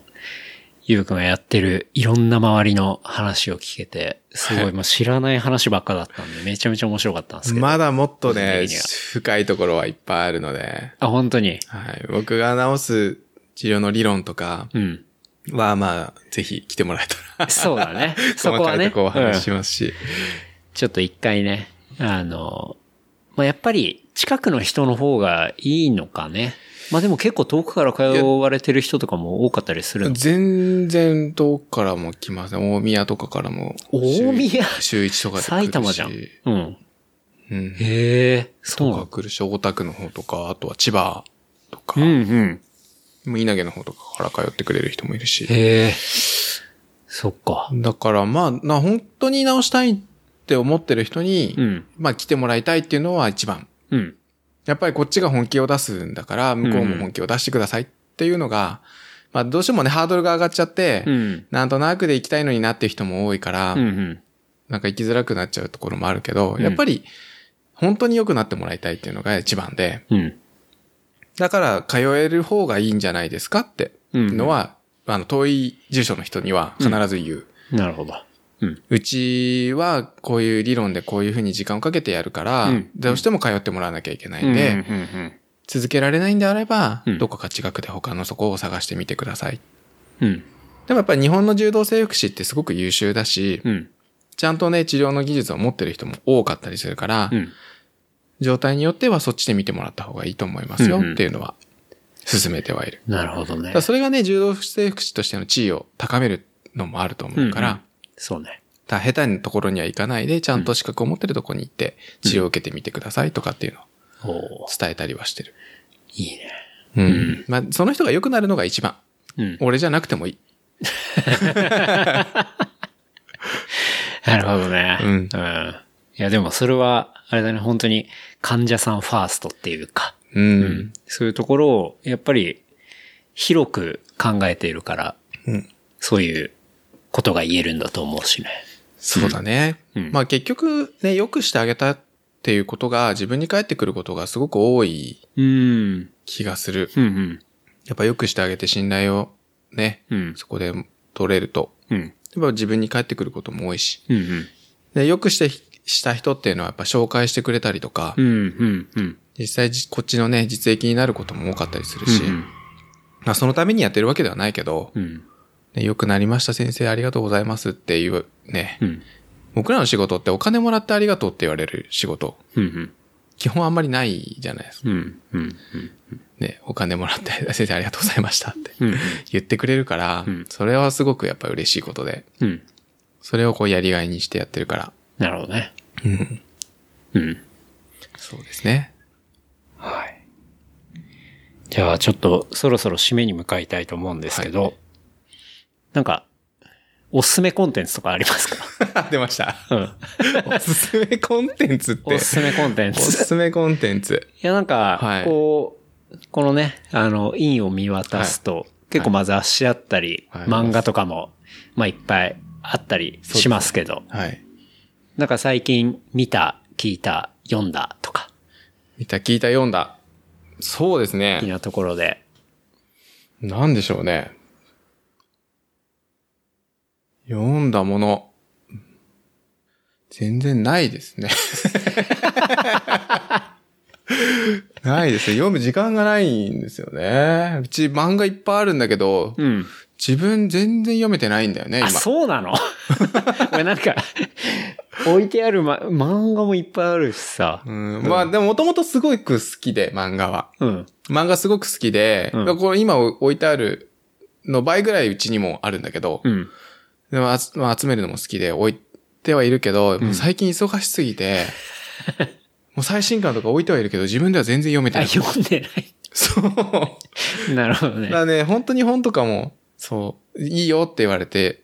ゆうくんがやってるいろんな周りの話を聞けて、すごはいいもう知らない話ばっかだったんで、めちゃめちゃ面白かったんですけど。まだもっとね深いところはいっぱいあるので、あ、本当に？はい。僕が治す治療の理論とかうん。は、まあ、ぜひ来てもらえたら。そうだね。<laughs> そこはね。細かいとこお話ししうんますし。ちょっと一回ね、あの、まあ、やっぱり近くの人の方がいいのかね。まあでも結構遠くから通われてる人とかも多かったりするの？全然遠くからも来ますね。大宮とかからも。大宮？週一とかで。埼玉じゃん。うん。うん。へえ、そうか来るし、大田区の方とか、あとは千葉とか、うんうん。もう稲毛の方とかから通ってくれる人もいるし。へえ。そっか。だからまあ、な、本当に直したいって思ってる人に、うん。まあ来てもらいたいっていうのは一番。うん。やっぱりこっちが本気を出すんだから、向こうも本気を出してくださいっていうのが、まあどうしてもね、ハードルが上がっちゃって、うん。なんとなくで行きたいのになっていう人も多いから、うんうん。なんか行きづらくなっちゃうところもあるけど、うんやっぱり本当に良くなってもらいたいっていうのが一番で、うん。だから通える方がいいんじゃないですかってのは、あの、遠い住所の人には必ず言う。なるほど。うん。うちはこういう理論でこういうふうに時間をかけてやるから、うんどうしても通ってもらわなきゃいけないうんんで、うん続けられないんであれば、うんどこか近くで他のそこを探してみてください。うん。うん。でもやっぱり日本の柔道整復師ってすごく優秀だし、うん。ちゃんとね、治療の技術を持ってる人も多かったりするから、うん。状態によってはそっちで見てもらった方がいいと思いますよっていうのは、進めてはいる。なるほどね。それがね、柔道整復師としての地位を高めるのもあると思うから、うんうんそうね。だ下手なところには行かないで、ちゃんと資格を持ってるところに行って、治療を受けてみてくださいとかっていうのを伝えたりはしてる。いいね。うん。まあ、その人が良くなるのが一番。うん。俺じゃなくてもいい。<laughs> なるほどね。うんうん。いや、でもそれは、あれだね、本当に患者さんファーストっていうか、うん。そういうところを、やっぱり、広く考えているから、うん。そういうことが言えるんだと思うしね。そうだね。うんまあ結局ね、良くしてあげたっていうことが自分に返ってくることがすごく多いうん。気がする。うんうん。やっぱ良くしてあげて信頼をね、うん。そこで取れると、うん。やっぱ自分に返ってくることも多いし。うんうん。で、良くして、した人っていうのはやっぱ紹介してくれたりとか、うんうんうん。実際じこっちのね、実益になることも多かったりするし、うんまあそのためにやってるわけではないけど、うん。ね、良くなりました先生ありがとうございますっていうね、うん。僕らの仕事ってお金もらってありがとうって言われる仕事、うんうん。基本あんまりないじゃないですか。うん。うん。ね、お金もらって先生ありがとうございましたってうん。言ってくれるから、うんそれはすごくやっぱ嬉しいことで、うん。それをこうやりがいにしてやってるから、なるほどね。うん、うん。そうですね。はい。じゃあ、ちょっと、そろそろ締めに向かいたいと思うんですけど、なんか、おすすめコンテンツとかありますか？<laughs> 出ました。うん。おすすめコンテンツって？おすすめコンテンおツ。すすめコンテンツ。いや、なんか、はいこう、このね、あの、印を見渡すと、結構まあ雑誌あったり、はい漫画とかも、まあいっぱいあったりしますけど、はい。なんか最近見た、聞いた、読んだとか、見た、聞いた、読んだ。そうです好きね。なところで、なんでしょうね。読んだもの。全然ないですね。<laughs> ないですね。読む時間がないんですよね。うち漫画いっぱいあるんだけど、うん。自分全然読めてないんだよね、今。あ、そうなの？<laughs> 俺なんか、置いてある、ま、漫画もいっぱいあるしさ。うん、まあでももともとすごく好きで、漫画は。うん。漫画すごく好きで、うんこれ今置いてあるの倍ぐらいうちにもあるんだけど、うん。でもまあ集めるのも好きで置いてはいるけど、最近忙しすぎて、<laughs> もう最新刊とか置いてはいるけど、自分では全然読めてあ、ない。読んでない。そう。なるほどね。だね、本当に本とかも、そう、いいよって言われて、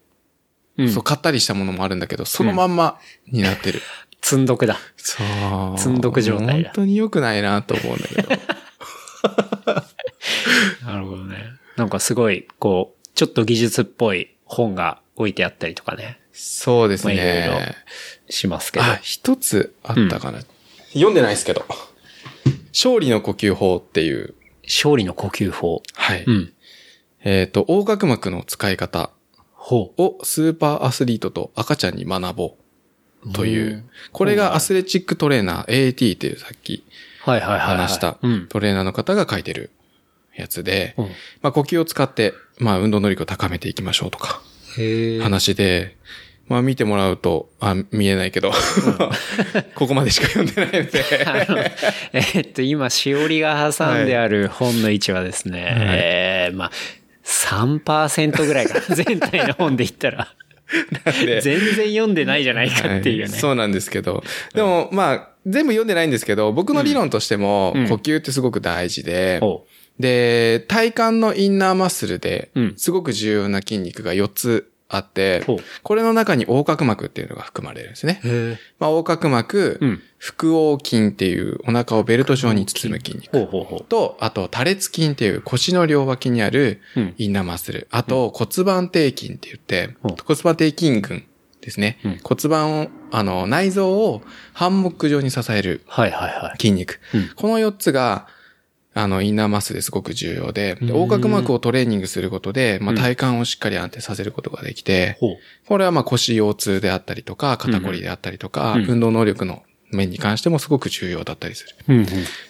うんそう、買ったりしたものもあるんだけど、そのまんまになってる。積んどくだ。そう。積んどく状態だ本当に良くないなと思うんだけど。<laughs> なるほどね。なんかすごい、こう、ちょっと技術っぽい本が置いてあったりとかね、そうですまあいろいろね。しますけど。あ、一つあったかな。読んでないですけど。勝利の呼吸法っていう、勝利の呼吸法。はい。うん。えっ、と、横隔膜の使い方ほをスーパーアスリートと赤ちゃんに学ぼうというう、これがアスレチックトレーナー AT っていうさっきう。はいはいはい、はい。話したうん。トレーナーの方が書いてるやつで、うんまあ呼吸を使って、まあ運動能力を高めていきましょうとか。話で、まあ見てもらうと、あ、見えないけど、<laughs> ここまでしか読んでないので、<laughs> えーっと、今、しおりが挟んである本の位置はですね、えーまあ、3%ぐらいかな。<laughs> 全体の本で言ったら。で。全然読んでないじゃないかっていうね。はい。そうなんですけど。でも、まあ、全部読んでないんですけど、僕の理論としても、うん。呼吸ってすごく大事で、ほで、体幹のインナーマッスルでうん、すごく重要な筋肉が4つあって、ほうこれの中に横隔膜っていうのが含まれるんですね。まあ、横隔膜、うん腹横筋っていうお腹をベルト状に包む筋肉。と、あと、多裂筋っていう腰の両脇にあるうんインナーマッスル。あと、骨盤底筋って言って、うん骨盤底筋群ですね。うん骨盤を、あの、内臓をハンモック状に支えるう。はいはいはい。この4つが、あの、インナーマッスルですごく重要で、でうん横隔膜をトレーニングすることで、まあ、うん体幹をしっかり安定させることができて、ほう。これはまあ腰腰痛であったりとか、肩こりであったりとか、うん運動能力の面に関してもすごく重要だったりする。うんうん。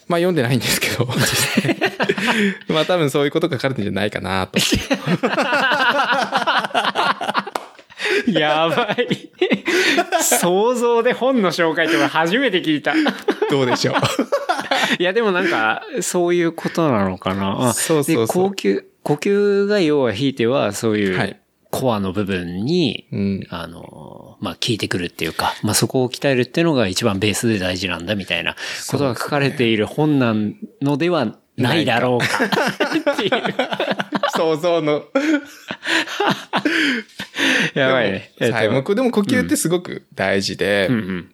まあ読んでないんですけど、<laughs> まあ多分そういうこと書かれてるんじゃないかなと。<laughs> <laughs> やばい。想像で本の紹介とか初めて聞いた。いどうでしょう？<laughs> や、でもなんか、そういうことなのかな。あそうそうそうで、呼吸、呼吸が要はひいては、そういはいうコアの部分に、うん。あの、まあ、効いてくるっていうか、まあ、そこを鍛えるっていうのが一番ベースで大事なんだみたいなことが書かれている本なのではないだろうか。っていう。想像の。<laughs> やばいね。えっとはい。僕でも呼吸ってすごく大事で、うんうん。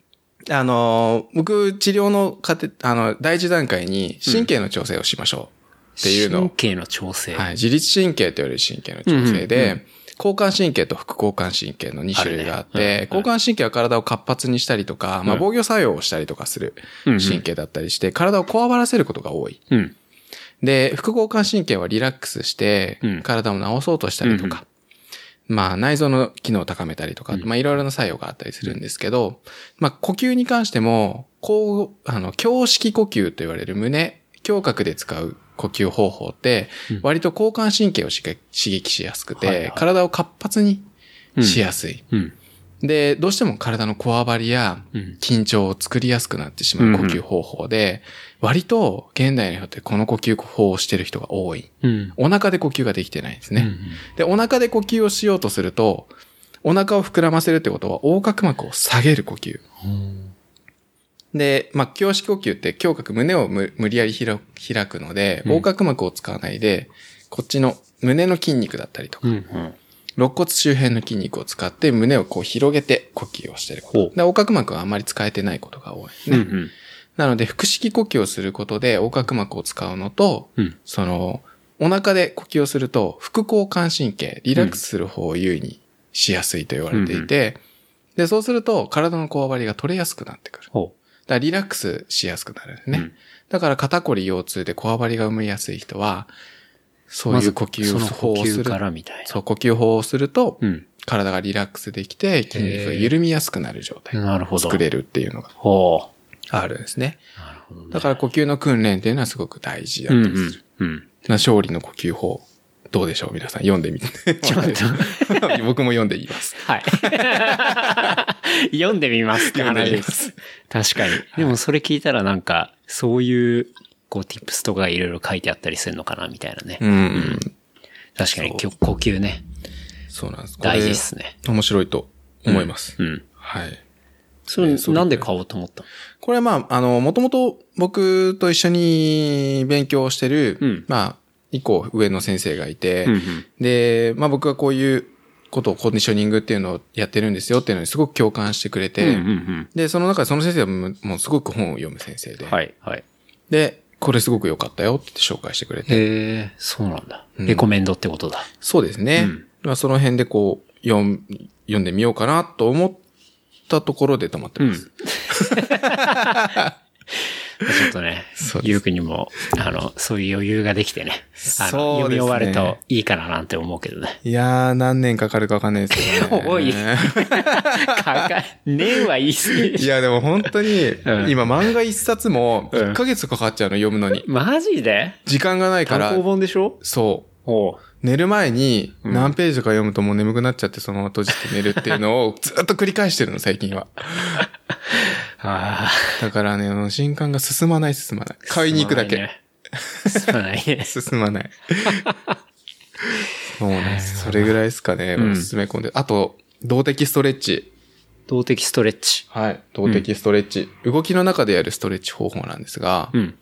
あのー、僕治療の過程、あの、第一段階に神経の調整をしましょうっていうのを神経の調整。はい。自律神経と言われる神経の調整で、うんうん交感神経と副交感神経の2種類があって、あるねうん交感神経は体を活発にしたりとか、ま防御作用をしたりとかするうんうん神経だったりして、体をこわばらせることが多い。うん。で、副交感神経はリラックスしてうん、体を治そうとしたりとか、まあ内臓の機能を高めたりとか、うん。まあいろいろな作用があったりするんですけど、まあ呼吸に関しても、こう、あの、胸式呼吸と言われる胸、胸郭で使う呼吸方法ってうん、割と交感神経を刺激しやすくて、体を活発にしやすい。うん。で、どうしても体のこわばりやうん緊張を作りやすくなってしまう呼吸方法で、割と現代の人ってこの呼吸法をしてる人が多い。うん。お腹で呼吸ができてないんですね。うんで、お腹で呼吸をしようとすると、お腹を膨らませるってことは横隔膜を下げる呼吸。で、まあ、胸式呼吸って胸郭、胸をむ無理やり開開くので、うん横隔膜を使わないで、こっちの胸の筋肉だったりとか、うん。うん。肋骨周辺の筋肉を使って胸をこう広げて呼吸をしていること。で、横隔膜はあまり使えてないことが多いですね。うんうん。なので、腹式呼吸をすることで横隔膜を使うのと、うん。その、お腹で呼吸をすると、副交感神経、リラックスする方を優位にしやすいと言われていて、で、そうすると体のこわばりが取れやすくなってくる。ほだリラックスしやすくなるんですね。うんだから肩こり腰痛でこわばりが生みやすい人は、う。そういう呼吸をする。吸からみたいな。そう、呼吸法をすると、うん。体がリラックスできて、筋肉が緩みやすくなる状態なるほど。作れるっていうのがほあるんですね。う。なるほどね。だから呼吸の訓練っていうのはすごく大事だうんったりする。うん。うん。な勝利の呼吸法、どうでしょう？皆さん読んでみて。ちょっと <laughs> 僕も読んでいます。はい。<laughs> 読んでみますって話で。す確かに。でもそれ聞いたらなんか、そういう、こう、tips とかいろいろ書いてあったりするのかなみたいなね。うん。確かに、呼吸ね。そうなんです。大事っすね。面白いと思います。うん。はい。それ、なんで買おうと思ったの？これはまあ、あの、もともと僕と一緒に勉強してる、うんまあ、一個上の先生がいて、うんうんで、まあ僕がこういうことをコンディショニングっていうのをやってるんですよっていうのにすごく共感してくれて、うんうんで、その中でその先生はももうすごく本を読む先生で、うん。はい、はい。で、これすごく良かったよって紹介してくれて、へえ、そうなんだ。うんレコメンドってことだ。そうですね。うんまあその辺でこう、読ん、読んでみようかなと思ったところで止まってます。<laughs> ちょっとねゆうくんにも、あの、そういう余裕ができてね。そうね読み終わるといいかななんて思うけどね。いやー、何年かかるかわかんないですけどね。<laughs> 多いかか、年は言い過ぎ。いや、でも本当に、うん今漫画一冊もうん1ヶ月かかっちゃうの、読むのに。マジで？時間がないから単行、本でしょ？そおうう。寝る前にうん何ページか読むともう眠くなっちゃってそのまま閉じて寝るっていうのを <laughs> ずっと繰り返してるの、最近は。<laughs> あだからね、あの新刊が進まない進まない。買いに行くだけ。あ。進まないね。<laughs> 進まない。そうね。それぐらいですかね。うんおすすめコンテンツ。あと、動的ストレッチ。動的ストレッチ。はい。動的ストレッチ。動きの中でやるストレッチ方法なんですが、うん。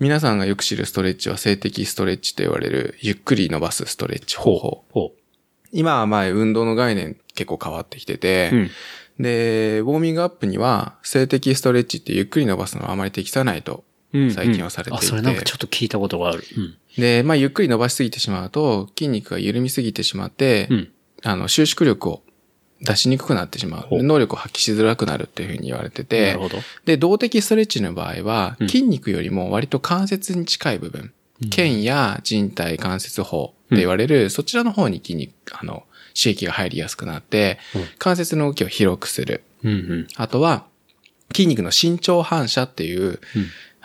皆さんがよく知るストレッチは静的ストレッチと言われる、ゆっくり伸ばすストレッチ方法。ほ今は前、運動の概念結構変わってきてて、う。うん。で、ウォーミングアップには、静的ストレッチってゆっくり伸ばすのはあまり適さないと、うん最近はされていてあ、それなんかちょっと聞いたことがある。うん。で、まあ、ゆっくり伸ばしすぎてしまうと、筋肉が緩みすぎてしまって、うん。あの、収縮力を出しにくくなってしまう。能力を発揮しづらくなるっていうふうに言われてなてる、ほど。で、動的ストレッチの場合はうん、筋肉よりも割と関節に近い部分、腱や人体関節法って言われる、そちらの方に筋肉、あの、刺激が入りやすくなってうん、関節の動きを広くする。うんうん。あとは、筋肉の伸長反射っていう、うん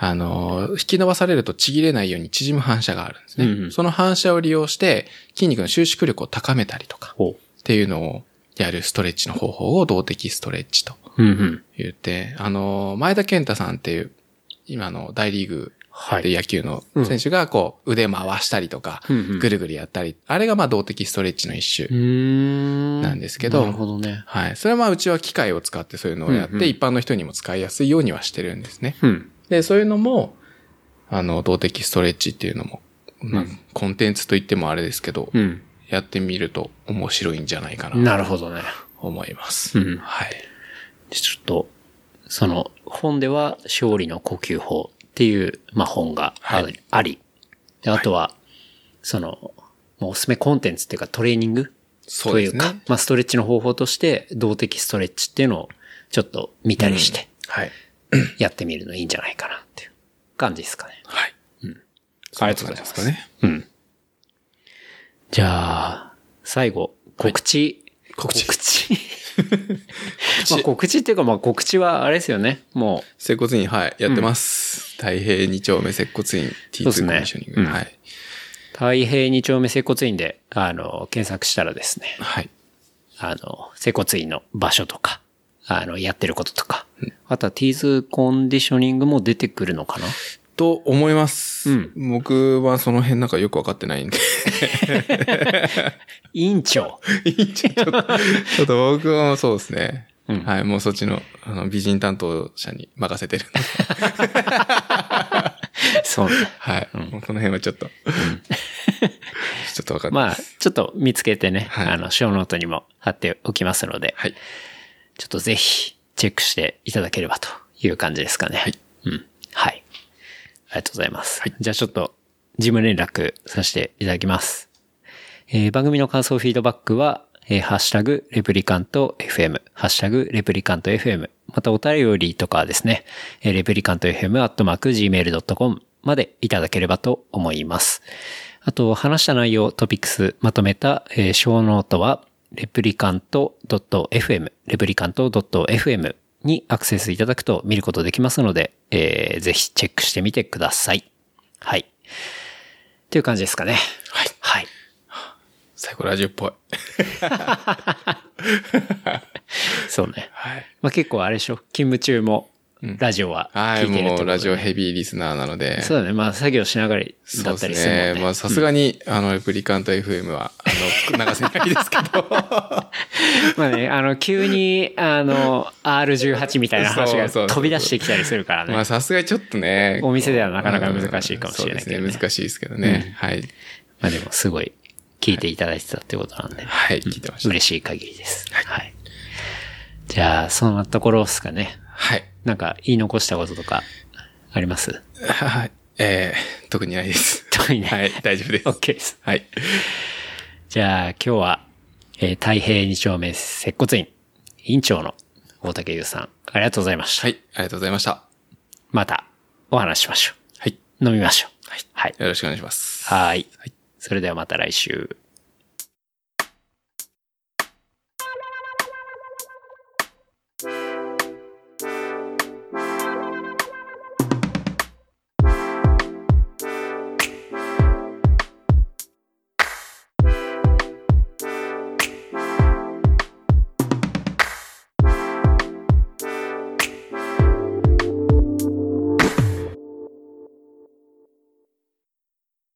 あの、引き伸ばされるとちぎれないように縮む反射があるんですね。うんうんその反射を利用して、筋肉の収縮力を高めたりとか、ほっていうのをやるストレッチの方法を動的ストレッチとう。うんうん。言って、あの、前田健太さんっていう、今の大リーグはい。で野球の選手がこう腕回したりとか、うんうんぐるぐるやったり、あれがまあ動的ストレッチの一種。なんですけどなるほどね。はい。それはまあうちは機械を使ってそういうのをやって、うんうん一般の人にも使いやすいようにはしてるんですね。うん。で、そういうのも、あの、動的ストレッチっていうのも、まコンテンツと言ってもあれですけど、うん。やってみると面白いんじゃないかななるほどね。と思います。うんはい。ちょっと、その、本では、勝利の呼吸法っていう、まあ、本があ,、はいあり。であとは、その、まあおすすめコンテンツっていうかトレーニング？というか、まあ、ストレッチの方法として、動的ストレッチっていうのを、ちょっと見たりして、はい。<clears throat> やってみるのいいんじゃないかなっていう感じですかね。はい。ありがとうございますかね。うん。じゃあ、最後、告知。告知告知。<laughs> まあ告知っていうか、まあ告知はあれですよね。も接骨院、はい、やってます。太平二丁目接骨院 T2 コンディショニング。うんはい。う、太平二丁目接骨院で、あの、検索したらですね、はい。あの、接骨院の場所とか、あの、やってることとか、あとは T2 コンディショニングも出てくるのかな？と思います。うん僕はその辺なんかよくわかってないんで。委員長。ちょっと、ちょっと僕もそうですね。うんはい、もうそっちの、あの、美人担当者に任せてる。そうね。はい。もうこの辺はちょっと、ちょっとわかんないまあ、です。ちょっと見つけてね、はいあの、ショーノートにも貼っておきますので、はい。ちょっとぜひチェックしていただければという感じですかね。はい。うん。はい。ありがとうございます。はいじゃあちょっと、事務連絡させていただきます。えー番組の感想フィードバックは、えーハッシュタグ、レプリカント FM、ハッシュタグ、レプリカント FM、またお便りとかはですね、えーレプリカント FM、アットマーク、gmail.com までいただければと思います。あと、話した内容、トピックスまとめた、えー、ショーノートは、レプリカント .fm、レプリカント .fm にアクセスいただくと見ることできますので、えー、ぜひチェックしてみてください。はい。という感じですかね。はい。はい。最後ラジオっぽい。<laughs> そうね。はい。まあ、結構あれでしょ勤務中もラジオははい、聞いてるってことでもうラジオヘビーリスナーなので。そうだね。まあ、作業しながらだそうったりですね。するもんね。まあさすがに、あの、レプリカント FM は、あの、流せないですけど。<laughs> まあね、あの、急に、あの、R18 みたいな話がそうそうそう飛び出してきたりするからね。まあさすがにちょっとね。お店ではなかなか難しいかもしれないけどねそうですね。難しいですけどね。はい。まあでも、すごい聞いていただいてたってことなんで、はい、聞いてました。嬉しい限りです。はい。じゃあ、そんなところですかね。はい。なんか、言い残したこととか、あります？はい。えー、特にないです。<laughs> 特にね。はい、大丈夫です。OK です。はい。じゃあ、今日は、えー太平二丁目接骨院、院長の大竹優さん、ありがとうございました。はい、ありがとうございました。また、お話ししましょはい。う。飲みましょう。はい。はい。よろしくお願いします。はい。はいそれではまた来週。